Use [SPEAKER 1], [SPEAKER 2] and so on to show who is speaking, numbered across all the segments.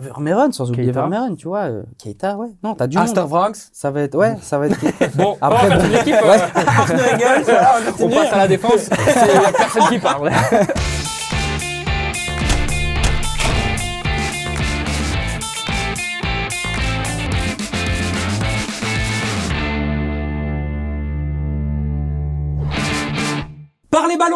[SPEAKER 1] Vermeeren, sans oublier
[SPEAKER 2] Keita.
[SPEAKER 1] Vermeeren, tu vois. euh, Keita, ouais. Non, t'as du
[SPEAKER 3] Aster
[SPEAKER 1] monde.
[SPEAKER 3] Franks.
[SPEAKER 1] Ça va être, ouais, ça va être.
[SPEAKER 2] Bon,
[SPEAKER 1] Après,
[SPEAKER 2] bon, l'équipe,
[SPEAKER 1] ouais.
[SPEAKER 2] euh,
[SPEAKER 3] on
[SPEAKER 2] on passe à la défense. C'est personne qui parle.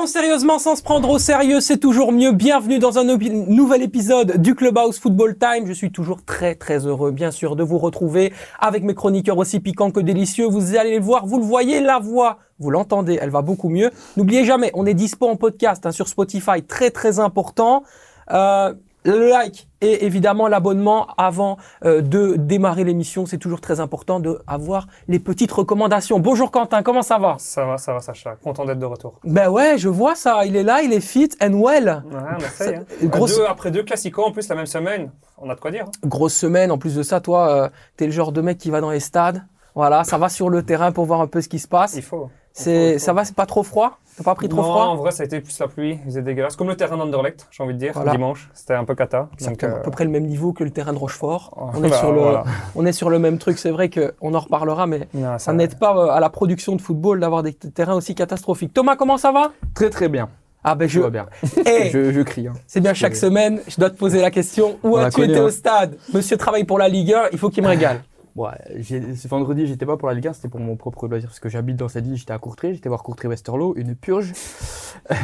[SPEAKER 3] Sérieusement sans se prendre au sérieux, c'est toujours mieux. Bienvenue dans un nouvel épisode du Clubhouse Football Time. Je suis toujours très très heureux, bien sûr, de vous retrouver avec mes chroniqueurs aussi piquants que délicieux. Vous allez le voir, vous le voyez, la voix, vous l'entendez, elle va beaucoup mieux. N'oubliez jamais, on est dispo en podcast hein, sur Spotify, très très important. Euh, le like et évidemment l'abonnement avant euh, de démarrer l'émission, c'est toujours très important de avoir les petites recommandations. Bonjour Quentin, comment ça va?
[SPEAKER 2] Ça va, ça va, Sacha. Content d'être de retour.
[SPEAKER 3] ben ouais, je vois ça. Il est là, il est fit and well.
[SPEAKER 2] Ouais, on essaye. Hein.
[SPEAKER 3] Grosse,
[SPEAKER 2] Deux- après deux classicos en plus la même semaine, on a de quoi dire. hein.
[SPEAKER 3] grosse semaine. En plus de ça, toi, euh, t'es le genre de mec qui va dans les stades. Voilà, ça va sur le terrain pour voir un peu ce qui se passe.
[SPEAKER 2] Il faut.
[SPEAKER 3] C'est, ça va, c'est pas trop froid? T'as pas pris trop
[SPEAKER 2] non,
[SPEAKER 3] froid?
[SPEAKER 2] en vrai, ça a été plus la pluie. Ils étaient dégueulasses. Comme le terrain d'Anderlecht, j'ai envie de dire,
[SPEAKER 3] Voilà.
[SPEAKER 2] dimanche. C'était un peu cata. Donc, euh,
[SPEAKER 3] à peu près le même niveau que le terrain de Rochefort.
[SPEAKER 2] oh,
[SPEAKER 3] On est,
[SPEAKER 2] bah,
[SPEAKER 3] sur le,
[SPEAKER 2] voilà.
[SPEAKER 3] on est sur le même truc. C'est vrai qu'on en reparlera, mais
[SPEAKER 2] Non,
[SPEAKER 3] ça n'aide pas euh, à la production de football d'avoir des terrains aussi catastrophiques. Thomas, comment ça va?
[SPEAKER 4] Très très bien.
[SPEAKER 3] Ah ben je,
[SPEAKER 4] bien. Je, je crie. Hein.
[SPEAKER 3] c'est bien chaque semaine, je dois te poser la question. Où as-tu été
[SPEAKER 4] hein.
[SPEAKER 3] au stade? Monsieur travaille pour la Ligue 1, il faut qu'il me régale.
[SPEAKER 4] Bon, ce vendredi, j'étais pas pour la Ligue 1, c'était pour mon propre loisir parce que j'habite dans cette ville. J'étais à Courtrai, j'étais voir Courtrai Westerlo, une purge.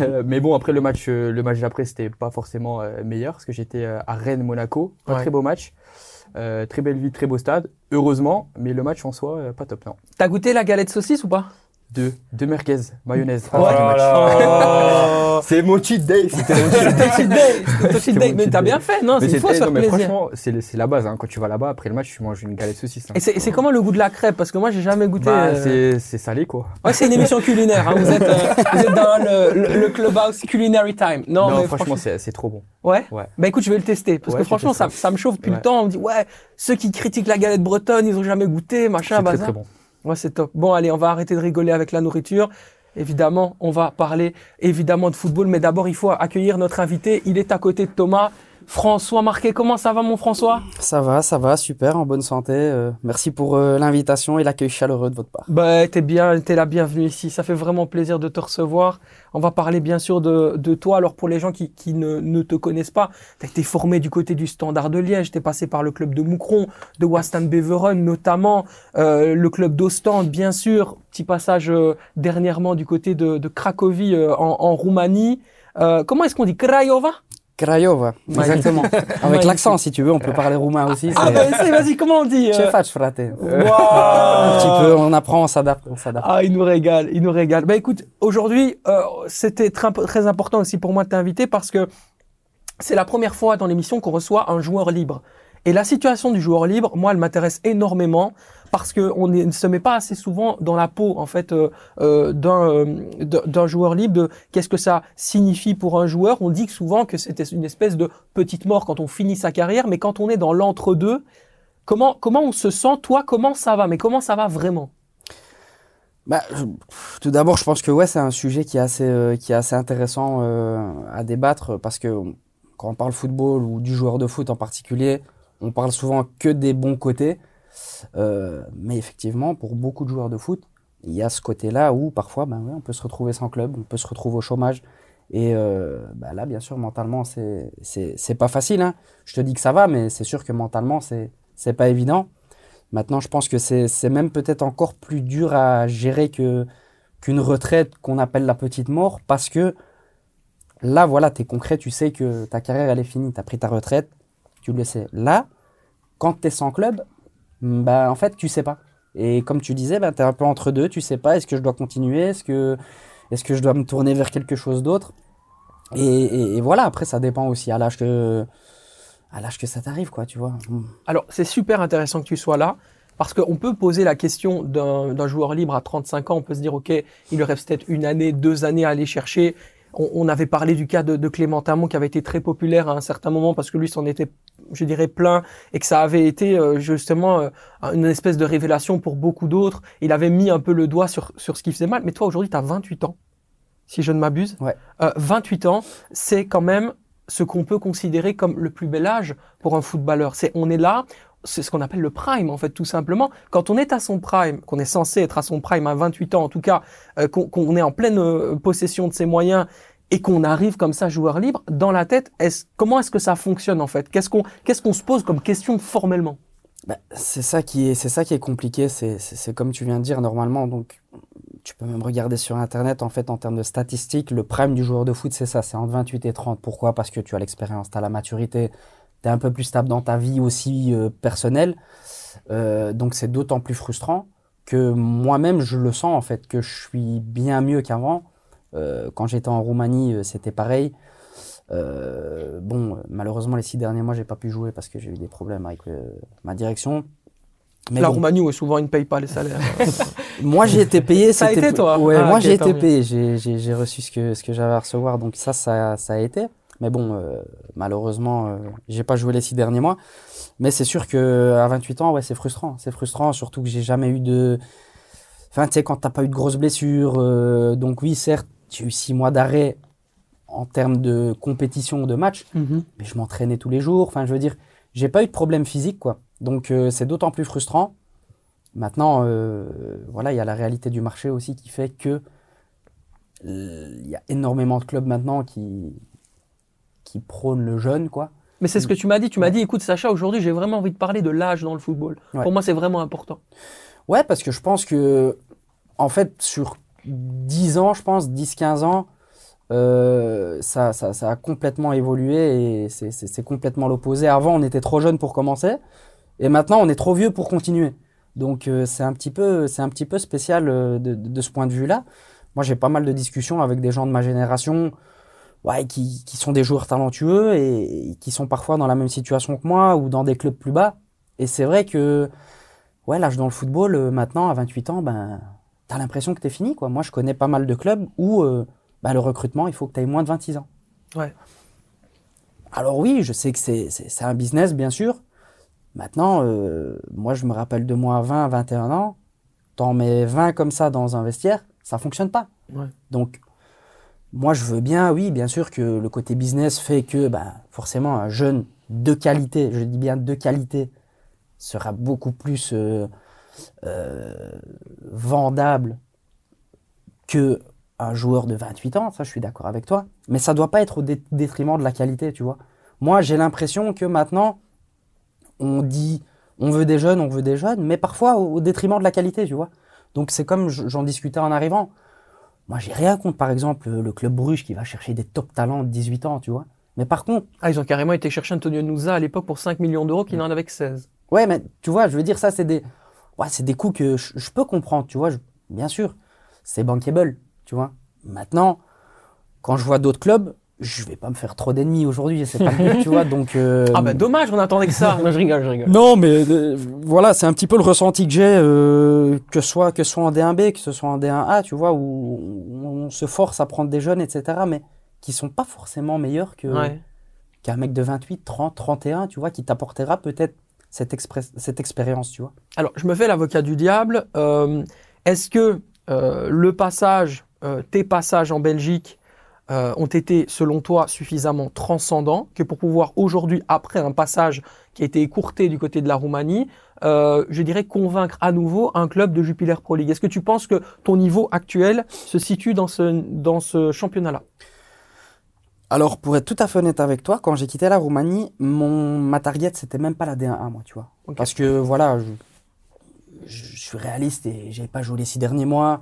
[SPEAKER 4] Euh, mais bon, après le match, euh, le match d'après, c'était pas forcément euh, meilleur parce que j'étais euh, à Rennes, Monaco, un
[SPEAKER 3] Ouais.
[SPEAKER 4] très beau match, très belle ville, très beau stade. Heureusement, mais le match en soi, pas top non.
[SPEAKER 3] T'as goûté la galette saucisse ou pas?
[SPEAKER 4] Deux, deux merguez, mayonnaise.
[SPEAKER 2] Oh.
[SPEAKER 4] C'est mon cheat day. C'était mon cheat day.
[SPEAKER 3] C'était day, Mais t'as bien fait, non C'est faire
[SPEAKER 4] mais
[SPEAKER 3] plaisir.
[SPEAKER 4] franchement, c'est la base. Hein. Quand tu vas là-bas, après le match, tu manges une galette saucisse. hein.
[SPEAKER 3] Et c'est comment le goût de la crêpe? Parce que moi j'ai jamais goûté.
[SPEAKER 4] Bah,
[SPEAKER 3] euh,
[SPEAKER 4] c'est salé quoi.
[SPEAKER 3] Ouais, c'est une émission culinaire. hein. Vous, êtes, euh, vous êtes dans le, le, le clubhouse culinary time. Non,
[SPEAKER 4] Non,
[SPEAKER 3] mais
[SPEAKER 4] franchement, c'est trop bon.
[SPEAKER 3] Ouais?
[SPEAKER 4] Ouais.
[SPEAKER 3] Bah écoute, je vais le tester parce
[SPEAKER 4] Ouais,
[SPEAKER 3] que franchement, ça, me chauffe depuis le temps. On me dit ouais, ceux qui critiquent la galette bretonne, ils ont jamais goûté, machin,
[SPEAKER 4] C'est très bon.
[SPEAKER 3] Ouais, c'est top. Bon, allez, on va arrêter de rigoler avec la nourriture. Évidemment, on va parler évidemment de football, mais d'abord, il faut accueillir notre invité. Il est à côté de Thomas. François Marquet, comment ça va, mon François?
[SPEAKER 1] Ça va, ça va, super, en bonne santé. euh, merci pour euh, l'invitation et l'accueil chaleureux de votre part.
[SPEAKER 3] Bah, t'es bien, t'es la bienvenue ici. Ça fait vraiment plaisir de te recevoir. On va parler bien sûr de, de toi. Alors pour les gens qui, qui ne, ne te connaissent pas, t'as été formé du côté du Standard de Liège. T'es passé par le club de Moucron, de Wastan Beveren notamment, euh, le club d'Ostende bien sûr. Petit passage dernièrement du côté de, de Cracovie en, en Roumanie. Comment est-ce qu'on dit? Craiova
[SPEAKER 1] Craiova, exactement. Avec l'accent, si tu veux, on peut parler roumain aussi.
[SPEAKER 3] Ah ben c'est, vas-y, comment on dit
[SPEAKER 1] Ce
[SPEAKER 3] euh,
[SPEAKER 1] frate. Un petit peu, on apprend, on s'adapte, on s'adapte.
[SPEAKER 3] Ah, il nous régale, il nous régale. Bah écoute, aujourd'hui, euh, c'était très, très important aussi pour moi de t'inviter parce que c'est la première fois dans l'émission qu'on reçoit un joueur libre. Et la situation du joueur libre, moi, elle m'intéresse énormément parce que on ne se met pas assez souvent dans la peau en fait euh, euh, d'un euh, d'un joueur libre. De qu'est-ce que ça signifie pour un joueur On dit souvent que c'était une espèce de petite mort quand on finit sa carrière, mais quand on est dans l'entre-deux, comment on se sent Toi, comment ça va? Mais comment ça va vraiment?
[SPEAKER 1] Bah, tout d'abord, je pense que ouais, c'est un sujet qui est assez, intéressant à débattre parce que quand on parle football ou du joueur de foot en particulier, on parle souvent que des bons côtés. Euh, mais effectivement, pour beaucoup de joueurs de foot, il y a ce côté-là où parfois, ben ouais, on peut se retrouver sans club, on peut se retrouver au chômage. Et euh, bah là, bien sûr, mentalement, c'est pas facile. Hein. Je te dis que ça va, mais c'est sûr que mentalement, c'est pas évident. Maintenant, je pense que c'est c'est même peut-être encore plus dur à gérer que qu'une retraite qu'on appelle la petite mort, parce que là, voilà, tu es concret, tu sais que ta carrière, elle est finie, tu as pris ta retraite, tu le sais. Là, quand tu es sans club, bah, en fait, tu sais pas. Et comme tu disais, bah, tu es un peu entre deux, tu sais pas, est-ce que je dois continuer, est-ce que, est que je dois me tourner vers quelque chose d'autre? Et, voilà, après, ça dépend aussi à l'âge que, à l'âge que ça t'arrive, quoi, tu vois. Mm.
[SPEAKER 3] Alors, c'est super intéressant que tu sois là. Parce qu'on peut poser la question d'un d'un joueur libre à 35 ans, on peut se dire, OK, il lui reste peut-être une année, deux années à aller chercher. On, on avait parlé du cas de, de Clément Tamon qui avait été très populaire à un certain moment parce que lui s'en était, je dirais, plein et que ça avait été euh, justement euh, une espèce de révélation pour beaucoup d'autres. Il avait mis un peu le doigt sur, sur ce qui faisait mal. Mais toi, aujourd'hui, tu as 28 ans, si je ne m'abuse.
[SPEAKER 1] Ouais.
[SPEAKER 3] Euh, 28 ans, c'est quand même ce qu'on peut considérer comme le plus bel âge pour un footballeur. C'est on est là, c'est ce qu'on appelle le prime en fait tout simplement. Quand on est à son prime, qu'on est censé être à son prime à 28 ans en tout cas, euh, qu'on est en pleine euh, possession de ses moyens et qu'on arrive comme ça joueur libre, dans la tête, comment est-ce que ça fonctionne en fait? Qu'est-ce qu'on se pose comme question formellement?
[SPEAKER 1] Bah, c'est ça qui est, ça qui est compliqué. C'est comme tu viens de dire normalement. Donc, tu peux même regarder sur internet. En fait, en termes de statistiques, le prime du joueur de foot, c'est ça. C'est entre 28 et 30. Pourquoi? Parce que tu as l'expérience, tu as la maturité, tu es un peu plus stable dans ta vie aussi euh, personnelle. Euh, donc, c'est d'autant plus frustrant que moi-même, je le sens en fait que je suis bien mieux qu'avant. Euh, quand j'étais en Roumanie, c'était pareil. Bon, malheureusement, les six derniers mois, j'ai pas pu jouer parce que j'ai eu des problèmes avec ma direction. Mais
[SPEAKER 3] La
[SPEAKER 1] bon,
[SPEAKER 3] Roumanie, où souvent, ils ne payent pas les salaires.
[SPEAKER 1] moi, j'ai été payé.
[SPEAKER 3] Ça a été, toi
[SPEAKER 1] Ouais,
[SPEAKER 3] Ah,
[SPEAKER 1] moi, j'ai été payé. J'ai- reçu ce que, ce que j'avais à recevoir. Donc, ça, ça, ça a été. Mais bon, euh, malheureusement, euh, j'ai pas joué les six derniers mois. Mais c'est sûr que à 28 ans, ouais, c'est frustrant. C'est frustrant, surtout que j'ai jamais eu de. Enfin, tu sais, quand t'as pas eu de grosses blessures. euh, donc, oui, certes, j'ai eu six mois d'arrêt en termes de compétition ou de match
[SPEAKER 3] Mhm.
[SPEAKER 1] mais je m'entraînais tous les jours. Enfin, je veux dire, j'ai pas eu de problème physique, quoi. Donc, euh, c'est d'autant plus frustrant. Maintenant, voilà, il y a la réalité du marché aussi qui fait que il y a énormément de clubs maintenant qui qui prônent le jeune, quoi.
[SPEAKER 3] Mais c'est ce que tu m'as dit. Tu m'as dit, écoute, Sacha, aujourd'hui, j'ai vraiment envie de parler de l'âge dans le football.
[SPEAKER 1] Ouais.
[SPEAKER 3] Pour moi, c'est vraiment important.
[SPEAKER 1] Ouais, parce que je pense que, en fait, sur 10 ans, je pense, 10-15 ans, euh, ça, ça, ça a complètement évolué et c'est- complètement l'opposé. Avant, on était trop jeune pour commencer et maintenant, on est trop vieux pour continuer. Donc, euh, c'est un petit peu, c'est un petit peu spécial euh, de, de, de ce point de vue-là. Moi, j'ai pas mal de discussions avec des gens de ma génération ouais, qui, qui sont des joueurs talentueux et, et qui sont parfois dans la même situation que moi ou dans des clubs plus bas. Et c'est vrai que ouais, l'âge dans le football, euh, maintenant, à 28 ans, ben, t'as l'impression que t'es fini, quoi. Moi, je connais pas mal de clubs où euh, ben, le recrutement, il faut que t'aies moins de 26 ans.
[SPEAKER 3] Ouais.
[SPEAKER 1] Alors oui, je sais que c'est, c'est, c'est un business, bien sûr. Maintenant, euh, moi, je me rappelle de moi à 20, 21 ans. T'en mets 20 comme ça dans un vestiaire, ça fonctionne pas.
[SPEAKER 3] Ouais.
[SPEAKER 1] Donc, moi, je veux bien, oui, bien sûr que le côté business fait que, ben, forcément, un jeune de qualité, je dis bien de qualité, sera beaucoup plus euh, euh, vendable que un joueur de 28 ans. Ça, je suis d'accord avec toi. Mais ça doit pas être au dé- détriment de la qualité, tu vois. Moi, j'ai l'impression que maintenant, on dit, on veut des jeunes, on veut des jeunes, mais parfois au, détriment de la qualité, tu vois. Donc, c'est comme j'en discutais en arrivant. Moi, j'ai rien contre, par exemple, le club Bruges qui va chercher des top talents de 18 ans, tu vois. Mais par contre,
[SPEAKER 3] Ah, ils ont carrément été chercher Antonio Nusa à l'époque pour 5 millions d'euros, qu'il n'en avait que 16.
[SPEAKER 1] Ouais, mais tu vois, je veux dire, ça, c'est des, ouais, c'est des coups que je, je peux comprendre, tu vois. je- bien sûr, c'est bankable, tu vois. Maintenant, quand je vois d'autres clubs, je vais pas me faire trop d'ennemis aujourd'hui, c'est pas le but, tu vois. Donc, euh,
[SPEAKER 3] Ah, bah dommage, on attendait que ça. non, je rigole, je rigole.
[SPEAKER 1] non, mais euh, voilà, c'est un petit peu le ressenti que j'ai, euh, que, ce soit, que ce soit en D1B, que ce soit en D1A, tu vois, où on, on se force à prendre des jeunes, etc., mais qui sont pas forcément meilleurs que,
[SPEAKER 3] Ouais.
[SPEAKER 1] qu'un mec de 28, 30, 31, tu vois, qui t'apportera peut-être cette, express- cette expérience, tu vois.
[SPEAKER 3] Alors, je me fais l'avocat du diable. Euh, Est-ce que euh, le passage, euh, tes passages en Belgique, euh, ont été, selon toi, suffisamment transcendants que pour pouvoir aujourd'hui, après un passage qui a été écourté du côté de la Roumanie, euh, je dirais convaincre à nouveau un club de Jupiler Pro League? Est-ce que tu penses que ton niveau actuel se situe dans ce, dans ce championnat-là?
[SPEAKER 1] Alors, pour être tout à fait honnête avec toi, quand j'ai quitté la Roumanie, mon, ma target, c'était même pas la D1A, moi, tu vois. Parce que, voilà, je, je suis réaliste et j'ai pas joué les six derniers mois.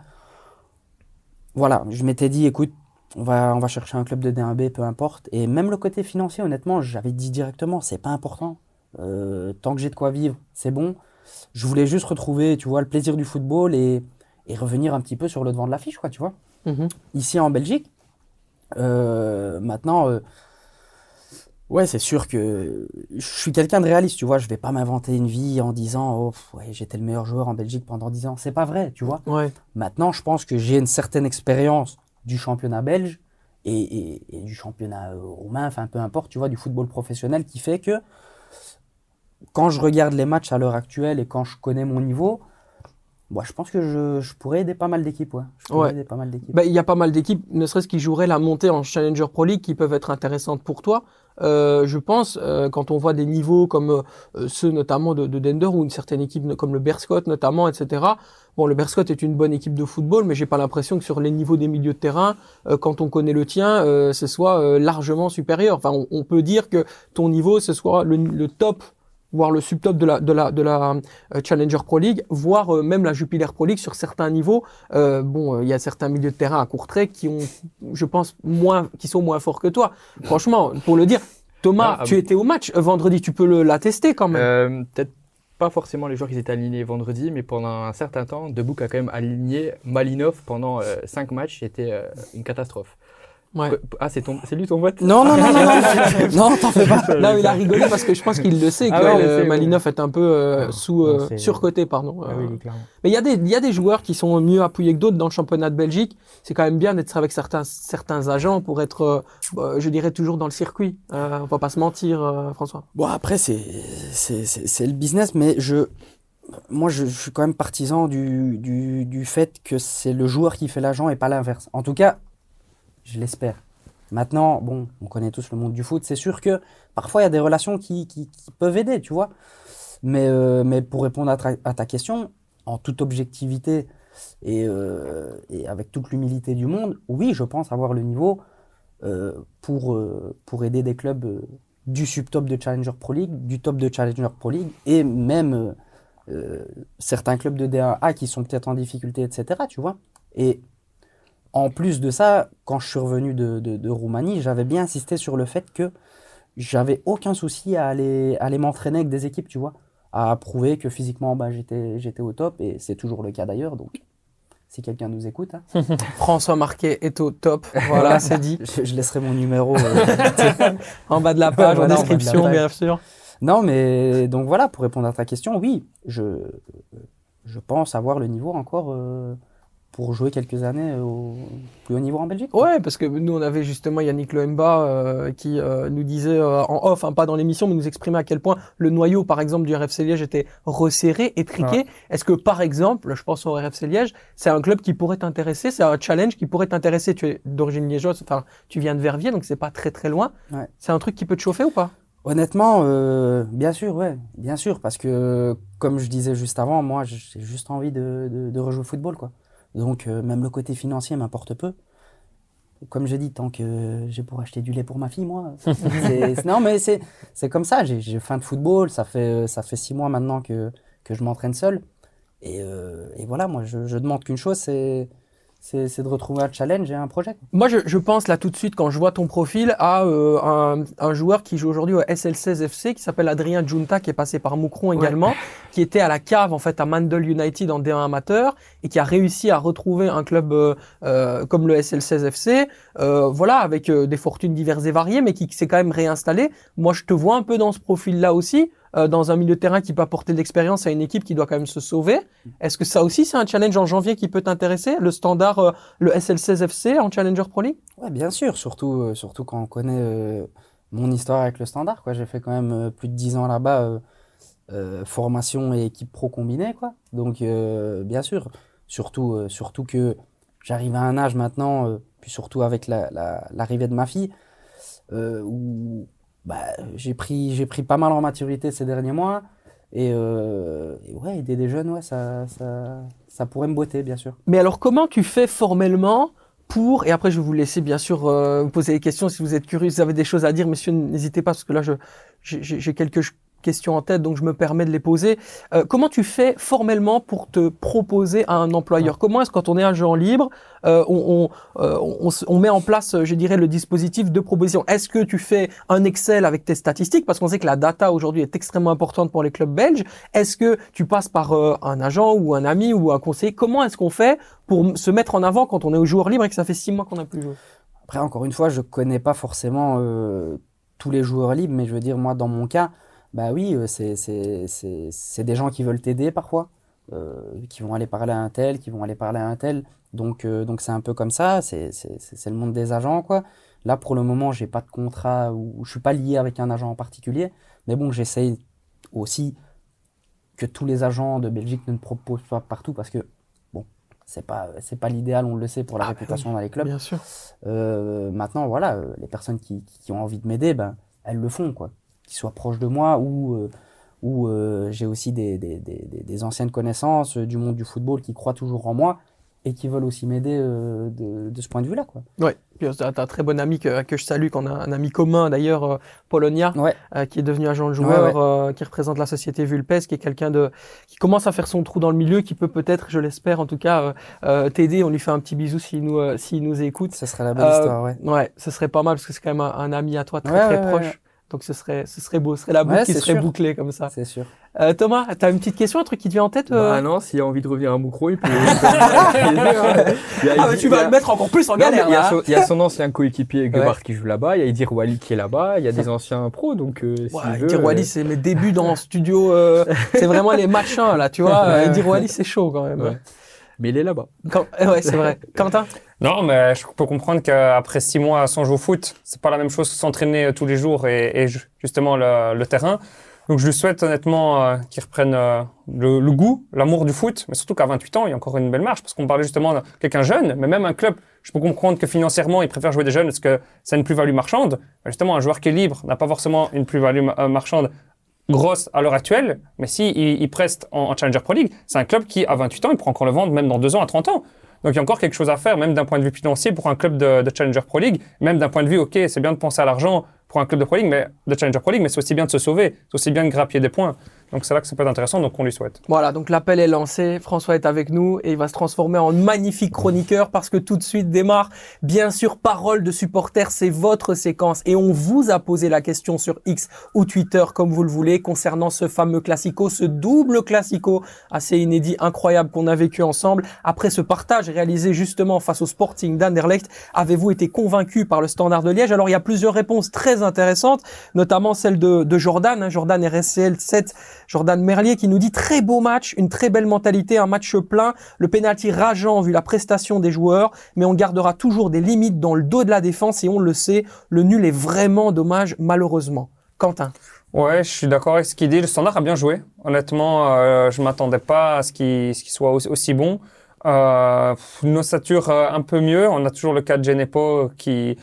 [SPEAKER 1] Voilà, je m'étais dit, écoute, on va, on va chercher un club de D1B, peu importe. Et même le côté financier, honnêtement, j'avais dit directement, c'est pas important. Euh, tant que j'ai de quoi vivre, c'est bon. Je voulais juste retrouver, tu vois, le plaisir du football et, et revenir un petit peu sur le devant de l'affiche, quoi, tu vois
[SPEAKER 3] Mhm.
[SPEAKER 1] ici en Belgique. Euh, maintenant, euh, ouais, c'est sûr que je suis quelqu'un de réaliste, tu vois. Je vais pas m'inventer une vie en disant, oh, ouais, j'étais le meilleur joueur en Belgique pendant 10 ans. C'est pas vrai, tu vois.
[SPEAKER 3] Ouais.
[SPEAKER 1] Maintenant, je pense que j'ai une certaine expérience du championnat belge et, du championnat euh, roumain, enfin peu importe, tu vois, du football professionnel qui fait que quand je regarde les matchs à l'heure actuelle et quand je connais mon niveau, Moi, je pense que je, je pourrais aider pas mal d'équipes, ouais. Je pourrais
[SPEAKER 3] Ouais.
[SPEAKER 1] aider pas mal d'équipes.
[SPEAKER 3] Bah, Il y a pas mal d'équipes, ne serait-ce qui joueraient la montée en Challenger Pro League, qui peuvent être intéressantes pour toi. Euh, je pense, euh, quand on voit des niveaux comme euh, ceux notamment de, de Dender ou une certaine équipe comme le Berscott notamment, etc. Bon, le Berscott est une bonne équipe de football, mais j'ai pas l'impression que sur les niveaux des milieux de terrain, euh, quand on connaît le tien, euh, ce soit euh, largement supérieur. Enfin, on, on peut dire que ton niveau, ce soit le, le top voire le subtop de la de la de la euh, Challenger Pro League, voire euh, même la Jupiler Pro League sur certains niveaux. Euh, bon, euh, il y a certains milieux de terrain à Courtrai qui ont, je pense, moins, qui sont moins forts que toi. Franchement, pour le dire, Thomas,
[SPEAKER 4] Ah,
[SPEAKER 3] tu
[SPEAKER 4] ah,
[SPEAKER 3] étais au match vendredi, tu peux le l'attester quand même.
[SPEAKER 4] Peut-être pas forcément les joueurs qui étaient alignés vendredi, mais pendant un certain temps, Debouk a quand même aligné Malinov pendant 5 matchs. C'était une catastrophe.
[SPEAKER 3] Ouais.
[SPEAKER 4] Ah, c'est ton- c'est lui ton vote
[SPEAKER 1] Non, non, non, non, non, non, t'en fais pas.
[SPEAKER 3] Là, il a rigolé parce que je pense qu'il le sait
[SPEAKER 4] Ah
[SPEAKER 3] que
[SPEAKER 4] ouais,
[SPEAKER 3] euh,
[SPEAKER 4] sait, ouais.
[SPEAKER 3] Malinov est un peu euh,
[SPEAKER 4] Ah,
[SPEAKER 3] sous euh, surcoté, pardon.
[SPEAKER 1] Ah
[SPEAKER 3] Euh,
[SPEAKER 1] oui.
[SPEAKER 3] Mais il y a des il y a des joueurs qui sont mieux appuyés que d'autres dans le championnat de Belgique. C'est quand même bien d'être avec certains certains agents pour être, euh, euh, je dirais, toujours dans le circuit. Euh, on va pas se mentir, euh, François.
[SPEAKER 1] Bon, après, c'est, c'est le business, mais je, moi, je, je suis quand même partisan du, du, du fait que c'est le joueur qui fait l'agent et pas l'inverse. En tout cas, je l'espère. Maintenant, bon, on connaît tous le monde du foot. C'est sûr que parfois, il y a des relations qui, peuvent aider, tu vois. Mais, euh, mais pour répondre à, ta- question, en toute objectivité et, euh, et avec toute l'humilité du monde, oui, je pense avoir le niveau euh, pour, pour aider des clubs du subtop de Challenger Pro League, du top de Challenger Pro League et même certains clubs de D1A qui sont peut-être en difficulté, etc. Tu vois. Et en plus de ça, quand je suis revenu de, de, de Roumanie, j'avais bien insisté sur le fait que j'avais aucun souci à aller, à aller m'entraîner avec des équipes, tu vois, à prouver que physiquement bah, j'étais, j'étais au top et c'est toujours le cas d'ailleurs. Donc, si quelqu'un nous écoute, hein,
[SPEAKER 3] François Marquet est au top. Voilà, c'est dit.
[SPEAKER 1] je, je laisserai mon numéro. euh,
[SPEAKER 3] En bas de la page,
[SPEAKER 1] Voilà,
[SPEAKER 3] en
[SPEAKER 1] de
[SPEAKER 3] description, bien sûr.
[SPEAKER 1] Non, mais donc voilà, pour répondre à ta question, oui, je, je pense avoir le niveau encore euh, pour jouer quelques années au plus haut niveau en Belgique.
[SPEAKER 3] Ouais, parce que nous, on avait justement Yannick Loemba euh, qui euh, nous disait euh, en off, hein, pas dans l'émission, mais nous exprimait à quel point le noyau, par exemple, du RFC Liège était resserré, étriqué. Est-ce que, par exemple, je pense au RFC Liège, c'est un club qui pourrait t'intéresser, c'est un challenge qui pourrait t'intéresser. Tu es d'origine liégeoise, enfin, tu viens de Verviers, donc c'est pas très très loin.
[SPEAKER 1] Ouais.
[SPEAKER 3] C'est un truc qui peut te chauffer ou pas?
[SPEAKER 1] Honnêtement, euh, bien sûr, ouais, bien sûr, parce que comme je disais juste avant, moi, j'ai juste envie de, de, de rejouer au football, quoi. Donc, euh, même le côté financier m'importe peu. Comme j'ai dit, tant que j'ai pour acheter du lait pour ma fille, moi. non, mais c'est comme ça. J'ai j'ai faim de football. Ça fait ça fait six mois maintenant que que je m'entraîne seul. Et, euh, et voilà, moi, je, je demande qu'une chose, c'est c'est c'est de retrouver un challenge et un projet.
[SPEAKER 3] Moi, je, je pense là tout de suite, quand je vois ton profil, à euh, un, un joueur qui joue aujourd'hui au SL16 FC, qui s'appelle Adrien Junta, qui est passé par Moucron également, qui était à la cave en fait à Mandel United en D1 amateur et qui a réussi à retrouver un club euh, euh, comme le SL16 FC, euh, voilà, avec euh, des fortunes diverses et variées, mais qui s'est quand même réinstallé. Moi, je te vois un peu dans ce profil-là aussi. Euh, dans un milieu de terrain qui peut apporter de l'expérience à une équipe qui doit quand même se sauver. Est-ce que ça aussi c'est un challenge en janvier qui peut t'intéresser Le standard, euh, le SL16 FC en Challenger Pro League?
[SPEAKER 1] Ouais, bien sûr, surtout, euh, surtout quand on connaît mon histoire avec le standard. J'ai fait quand même plus de 10 ans là-bas, formation et équipe pro combinée. Donc, bien sûr, surtout, surtout que j'arrive à un âge maintenant, puis surtout avec la- la- l'arrivée de ma fille, où bah, j'ai pris, pris pas mal en maturité ces derniers mois. Et, euh, ouais, aider des jeunes, ouais, ça, ça, ça pourrait me botter, bien sûr.
[SPEAKER 3] Mais alors, comment tu fais formellement pour, et après je vais vous laisser bien sûr euh, poser des questions si vous êtes curieux, si vous avez des choses à dire, messieurs, n'hésitez pas, parce que là, je- j'ai quelques questions en tête, donc je me permets de les poser. Euh, comment tu fais formellement pour te proposer à un employeur? Comment est-ce quand on est agent libre, euh, on, on, euh, on, met en place, je dirais, le dispositif de proposition? Est-ce que tu fais un Excel avec tes statistiques? Parce qu'on sait que la data aujourd'hui est extrêmement importante pour les clubs belges. Est-ce que tu passes par un agent ou un ami ou un conseiller? Comment est-ce qu'on fait pour se mettre en avant quand on est au joueur libre et que ça fait six mois qu'on n'a plus joué?
[SPEAKER 1] Après, encore une fois, je connais pas forcément tous les joueurs libres, mais je veux dire, moi, dans mon cas, bah oui, euh, c'est des gens qui veulent t'aider parfois, euh, qui vont aller parler à un tel, qui vont aller parler à un tel. Donc, euh, donc c'est un peu comme ça, c'est le monde des agents, quoi. Là, pour le moment, j'ai pas de contrat ou je suis pas lié avec un agent en particulier, mais bon, j'essaye aussi que tous les agents de Belgique ne proposent pas partout parce que bon, c'est pas c'est pas l'idéal, on le sait pour la
[SPEAKER 3] Ah, bah
[SPEAKER 1] réputation dans les clubs.
[SPEAKER 3] Bien sûr.
[SPEAKER 1] Euh, maintenant, voilà, les personnes qui, qui ont envie de m'aider, ben, elles le font, quoi. Qu'ils soient proches de moi ou, euh, ou euh, j'ai aussi des, des, des, anciennes connaissances euh, du monde du football qui croient toujours en moi et qui veulent aussi m'aider euh, de, de ce point de vue-là, quoi.
[SPEAKER 3] Ouais. Puis euh, t'as t'as un très bon ami que, que je salue, qu'on a un ami commun d'ailleurs, Polonia,
[SPEAKER 1] Ouais.
[SPEAKER 3] qui est devenu agent de joueur,
[SPEAKER 1] Ouais,
[SPEAKER 3] qui représente la société Vulpes, qui est quelqu'un de qui commence à faire son trou dans le milieu, qui peut peut-être, je l'espère en tout cas, t'aider. On lui fait un petit bisou s'il nous s'il nous écoute.
[SPEAKER 1] Ce serait la
[SPEAKER 3] Euh,
[SPEAKER 1] histoire, ouais.
[SPEAKER 3] Ouais, ce serait pas mal parce que c'est quand même un, un ami à toi très très proche. Donc ce serait ce serait beau, ce serait la boucle
[SPEAKER 1] Ouais,
[SPEAKER 3] qui serait
[SPEAKER 1] sûr.
[SPEAKER 3] bouclée comme ça.
[SPEAKER 1] C'est sûr.
[SPEAKER 3] Euh, Thomas, t'as une petite question, un truc qui te vient en tête euh
[SPEAKER 4] Bah non, s'il a envie de revenir à Moucron, il peut. il a-
[SPEAKER 3] Ah, mais tu vas
[SPEAKER 4] il y a-
[SPEAKER 3] le mettre encore plus en
[SPEAKER 4] Non,
[SPEAKER 3] galère
[SPEAKER 4] il, y a son, il y a son ancien coéquipier Guevard
[SPEAKER 1] Ouais.
[SPEAKER 4] qui joue là-bas, il y a Idir Wali qui est là-bas, il y a des anciens pros, donc euh,
[SPEAKER 3] Ouais, Edir Wali,
[SPEAKER 4] euh,
[SPEAKER 3] c'est mes débuts dans le studio. euh, c'est vraiment les machins là, tu vois. Edir Wali, c'est chaud quand même.
[SPEAKER 4] Mais il est là-bas.
[SPEAKER 3] Quand- eh ouais, c'est vrai. Quentin?
[SPEAKER 2] Non, mais je peux comprendre qu'après six mois sans jouer au foot, c'est pas la même chose que s'entraîner euh, tous les jours et, et ju- justement le, le terrain. Donc je lui souhaite honnêtement euh, qu'il reprenne euh, le, le goût, l'amour du foot, mais surtout qu'à 28 ans, il y a encore une belle marche parce qu'on parlait justement de quelqu'un jeune, mais même un club, je peux comprendre que financièrement, il préfère jouer des jeunes parce que c'est une plus-value marchande. Mais justement, un joueur qui est libre n'a pas forcément une plus-value ma- euh, marchande grosse à l'heure actuelle, mais si il, preste en, en Challenger Pro League, c'est un club qui, à 28 ans, il pourra encore le vendre même dans deux ans à 30 ans. Donc il y a encore quelque chose à faire, même d'un point de vue financier pour un club de, de Challenger Pro League, même d'un point de vue, ok, c'est bien de penser à l'argent pour un club de Pro League, mais de Challenger Pro League, mais c'est aussi bien de se sauver, c'est aussi bien de grappiller des points. Donc c'est là que ça peut être intéressant, donc on lui souhaite.
[SPEAKER 3] Voilà, donc l'appel est lancé. François est avec nous et il va se transformer en magnifique chroniqueur parce que tout de suite démarre, bien sûr, parole de supporter, c'est votre séquence et on vous a posé la question sur X ou Twitter, comme vous le voulez, concernant ce fameux classico, ce double classico assez inédit, incroyable qu'on a vécu ensemble. Après ce partage réalisé justement face au Sporting d'Anderlecht, avez-vous été convaincu par le Standard de Liège? Alors il y a plusieurs réponses très intéressantes, notamment celle de, de Jordan, hein, Jordan RSCL 7 Jordan Merlier qui nous dit très beau match, une très belle mentalité, un match plein, le penalty rageant vu la prestation des joueurs, mais on gardera toujours des limites dans le dos de la défense et on le sait, le nul est vraiment dommage malheureusement. Quentin.
[SPEAKER 2] Ouais, je suis d'accord avec ce qu'il dit. Le standard a bien joué. Honnêtement, euh, je m'attendais pas à ce qu'il soit aussi, bon. Euh, pff, une ossature euh, un peu mieux. On a toujours le cas de Genepo qui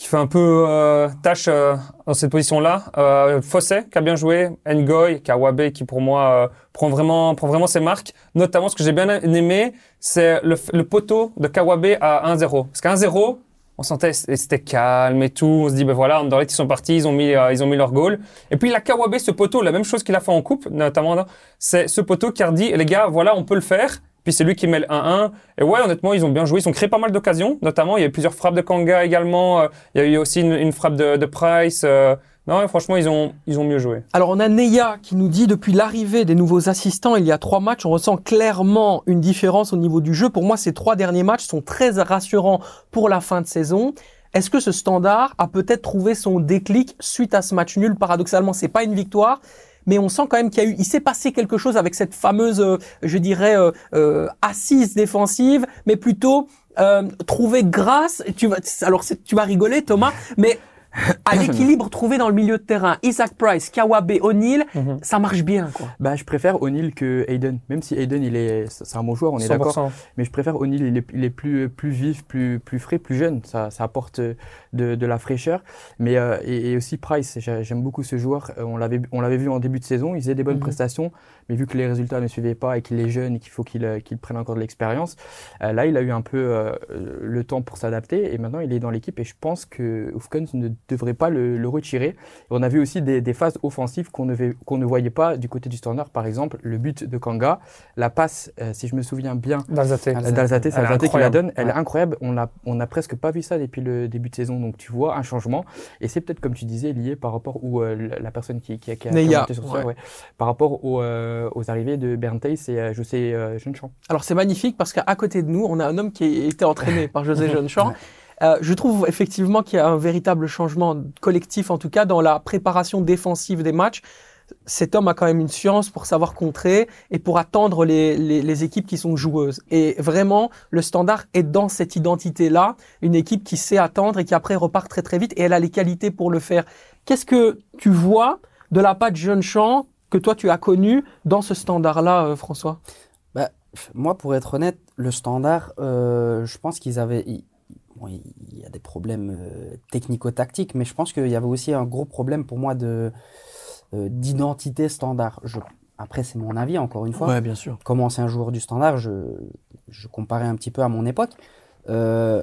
[SPEAKER 2] qui fait un peu euh, tâche euh, dans cette position-là. Euh, Fosset qui a bien joué, Ngoy, Kawabe qui pour moi euh, prend vraiment prend vraiment ses marques. Notamment ce que j'ai bien aimé, c'est le, le poteau de Kawabe à 1-0. Parce qu'à 1-0, on sentait c'était calme et tout. On se dit ben voilà, Anderlecht ils sont partis, ils ont mis euh, ils ont mis leur goal. Et puis la Kawabe ce poteau, la même chose qu'il a fait en coupe notamment, là, c'est ce poteau qui a dit les gars voilà on peut le faire. Puis c'est lui qui met le 1-1. Et ouais, honnêtement, ils ont bien joué. Ils ont créé pas mal d'occasions, notamment. Il y a eu plusieurs frappes de Kanga également. Euh, Il y a eu aussi une, frappe de, de Price. Euh, non, franchement, ils ont, ils ont mieux joué.
[SPEAKER 3] Alors on a Neya qui nous dit depuis l'arrivée des nouveaux assistants il y a trois matchs, on ressent clairement une différence au niveau du jeu. Pour moi, ces trois derniers matchs sont très rassurants pour la fin de saison. Est-ce que ce standard a peut-être trouvé son déclic suite à ce match nul? Paradoxalement, c'est pas une victoire, mais on sent quand même qu'il y a eu, il s'est passé quelque chose avec cette fameuse, euh, je dirais, euh, euh, assise défensive, mais plutôt euh, trouver grâce. Tu vas, alors tu vas rigoler, Thomas, mais à l'équilibre trouvé dans le milieu de terrain, Isaac Price, Kawabe, O'Neill,
[SPEAKER 2] Mhm.
[SPEAKER 3] ça marche bien, quoi.
[SPEAKER 4] Bah, je préfère O'Neill que Hayden, même si Hayden il est, c'est un bon joueur, on est d'accord.
[SPEAKER 2] 100%.
[SPEAKER 4] Mais je préfère O'Neill, il est, il est plus, plus vif, plus, plus frais, plus jeune. Ça, ça apporte de, de la fraîcheur. Mais euh, et, et aussi Price, j'ai- j'aime beaucoup ce joueur. Euh, On l'avait, vu en début de saison, il faisait des bonnes
[SPEAKER 3] Mhm.
[SPEAKER 4] prestations, mais vu que les résultats ne suivaient pas et qu'il est jeune et qu'il faut qu'il, euh, prenne encore de l'expérience, euh, là il a eu un peu euh, le temps pour s'adapter et maintenant il est dans l'équipe et je pense que Oufkens ne devrait pas le, le retirer. Et on a vu aussi des, des phases offensives qu'on ne, ne voyait pas du côté du Standard. Par exemple, le but de Kanga, la passe, si je me souviens bien,
[SPEAKER 2] D'Alzate.
[SPEAKER 1] Alzate.
[SPEAKER 4] d'Alzate, c'est Alzate qui la donne. Elle est incroyable. On a, on a presque pas vu ça depuis le début de saison. Donc tu vois un changement. Et c'est peut-être, comme tu disais, lié par rapport où euh, la- personne qui, qui, a- qui a
[SPEAKER 3] Neya,
[SPEAKER 4] commenté sur ça,
[SPEAKER 3] ouais.
[SPEAKER 4] par rapport aux, euh, aux arrivées de Bernd et euh, José euh, Jeunechamp.
[SPEAKER 3] Alors c'est magnifique parce qu'à côté de nous, on a un homme qui a été entraîné par José Jeunechamp. Euh, je trouve effectivement qu'il y a un véritable changement collectif, en tout cas dans la préparation défensive des matchs. Cet homme a quand même une science pour savoir contrer et pour attendre les, les, équipes qui sont joueuses. Et vraiment, le standard est dans cette identité-là, une équipe qui sait attendre et qui après repart très très vite et elle a les qualités pour le faire. Qu'est-ce que tu vois de la part de Jeune Champ que toi tu as connu dans ce standard-là, euh, François?
[SPEAKER 1] Bah, moi, pour être honnête, le standard, euh, je pense qu'ils avaient. il- y a des problèmes euh, technico-tactiques, mais je pense qu'il y avait aussi un gros problème pour moi de d'identité standard. Je, après, c'est mon avis, encore une fois.
[SPEAKER 3] bien sûr.
[SPEAKER 1] Comme ancien joueur du standard, je, je comparais un petit peu à mon époque. Euh,